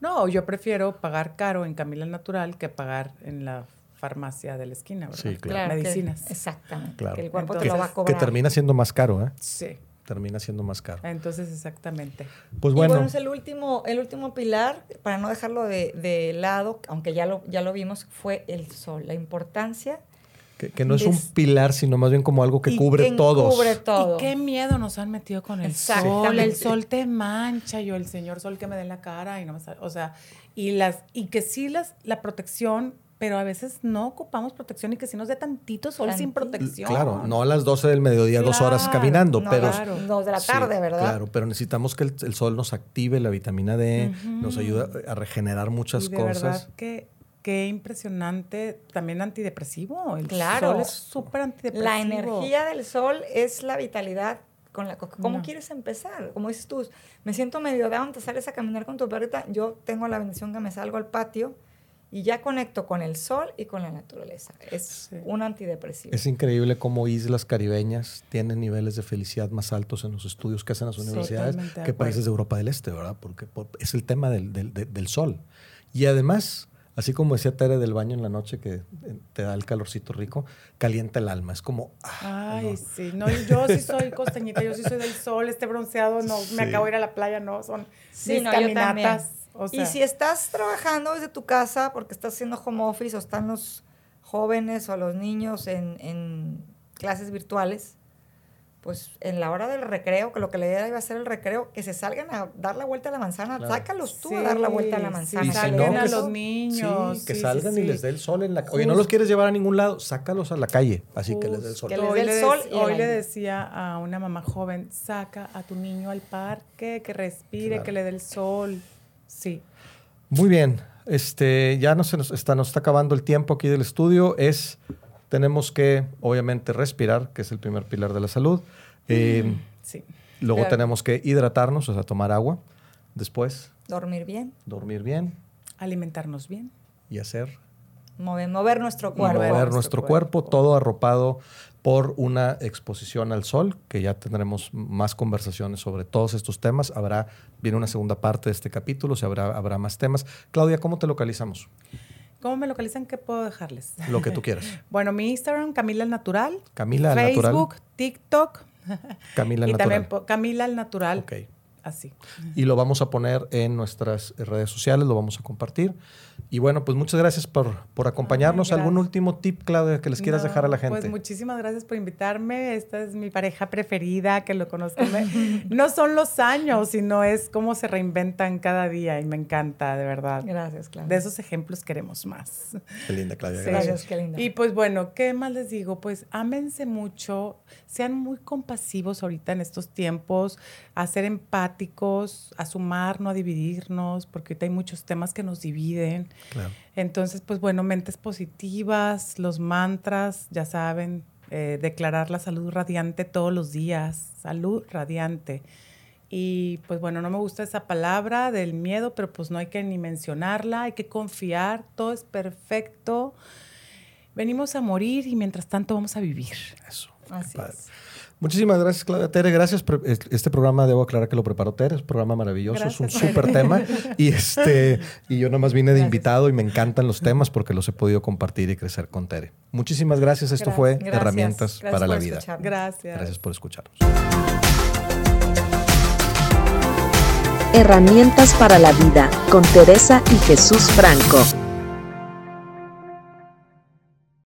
No, yo prefiero pagar caro en Camila Natural que pagar en la farmacia de la esquina, ¿verdad? Sí, claro. que- Medicinas. exactamente. Claro. Que el cuerpo te lo va a Que cobrar. termina siendo más caro, ¿eh? Sí. Termina siendo más caro. Entonces, exactamente. Pues Y bueno, bueno, es el último, el último pilar, para no dejarlo de, de lado, aunque ya lo, ya lo vimos, fue el sol. La importancia que, que no es un pilar, sino más bien como algo que y cubre que todos. cubre todo. Y qué miedo nos han metido con el sol. El sol te mancha, yo el señor sol que me dé en la cara y no me sale. O sea, y las, y que sí las, la protección, pero a veces no ocupamos protección y que sí nos dé tantito sol sin protección. Claro, no a las 12 del mediodía, dos horas Claro, caminando, no, pero... las dos de la Sí, tarde, ¿verdad? Claro, pero necesitamos que el, el sol nos active la vitamina D, nos ayuda a regenerar muchas y de cosas. verdad que qué impresionante, también antidepresivo. El Claro. sol es súper antidepresivo. La energía del sol es la vitalidad. Con la, ¿Cómo No. quieres empezar? Como dices tú, me siento medio down, te sales a caminar con tu perrita. Yo tengo la bendición que me salgo al patio y ya conecto con el sol y con la naturaleza. Es Sí. un antidepresivo. Es increíble cómo islas caribeñas tienen niveles de felicidad más altos en los estudios que hacen las universidades Totalmente que países de Europa del Este, ¿verdad? Porque por- es el tema del, del- de- del sol. Y además, así como decía Tere del baño en la noche que eh, te da el calorcito rico, calienta el alma. Es como... ah, Ay, ¿no? sí, no, yo sí soy costeñita, yo sí soy del sol, este bronceado, no, Sí. me acabo de ir a la playa, no, son Sí, mis no, yo también. caminatas. O sea, y si estás trabajando desde tu casa porque estás haciendo home office o están los jóvenes o los niños en, en clases virtuales, pues en la hora del recreo, que lo que le iba a hacer el recreo, que se salgan a dar la vuelta a la manzana, Claro. sácalos tú a Sí, dar la vuelta a la sí, manzana. Y si salgan no, a los niños. Sí, que sí, sí, salgan y sí. les dé el sol en la Oye, no los quieres llevar a ningún lado, sácalos a la calle, así que les dé el sol. Que les Hoy, dé el le, sol hoy le decía a una mamá joven, saca a tu niño al parque, que respire, Claro. que le dé el sol. Sí. Muy bien. Este, ya no se nos está, nos está acabando el tiempo aquí del estudio. Es, tenemos que, obviamente, respirar, que es el primer pilar de la salud. Eh, Sí. luego Claro. tenemos que hidratarnos, o sea, tomar agua. Después, Dormir bien, dormir bien Alimentarnos bien. y hacer mover, mover nuestro cuerpo. mover nuestro nuestro cuerpo, cuerpo. todo arropado por una exposición al sol, que ya tendremos más conversaciones sobre todos estos temas. Habrá, viene una segunda parte de este capítulo, o sea, habrá, habrá más temas. Claudia, ¿cómo te localizamos? ¿Cómo me localizan? ¿Qué puedo dejarles? Lo que tú quieras. [laughs] Bueno, mi Instagram, Camila el Natural. Camila el Facebook, [laughs] Natural. TikTok. Camila el y Natural. también Camila el Natural. Ok. Así. Y lo vamos a poner en nuestras redes sociales, lo vamos a compartir. Y bueno, pues muchas gracias por, por acompañarnos. Ay, ¿Algún último tip, Claudia, que les quieras No, dejar a la gente? Pues muchísimas gracias por invitarme. Esta es mi pareja preferida, que lo conozco. [laughs] No son los años, sino es cómo se reinventan cada día y me encanta, de verdad. Gracias, Claudia. De esos ejemplos queremos más. Qué linda, Claudia. Sí. Gracias. Gracias, qué linda. Y pues bueno, ¿qué más les digo? Pues ámense mucho, sean muy compasivos ahorita en estos tiempos, a ser empáticos, a sumar, no a dividirnos, porque ahorita hay muchos temas que nos dividen. Claro. Entonces, pues bueno, mentes positivas, los mantras, ya saben, eh, declarar la salud radiante todos los días, salud radiante. Y pues bueno, no me gusta esa palabra del miedo, pero pues no hay que ni mencionarla, hay que confiar, todo es perfecto. Venimos a morir y mientras tanto vamos a vivir. Eso. Así es. Muchísimas gracias, Claudia. Tere, gracias. Este programa, debo aclarar que lo preparó Tere, es un programa maravilloso, es un súper tema. Y, este, [laughs] y yo nomás vine de Gracias. invitado y me encantan los temas porque los he podido compartir y crecer con Tere. Muchísimas gracias. Esto Gracias. fue Gracias. Herramientas Gracias para la Vida. escucharnos. Gracias. Gracias por escucharnos. Herramientas para la vida con Teresa y Jesús Franco.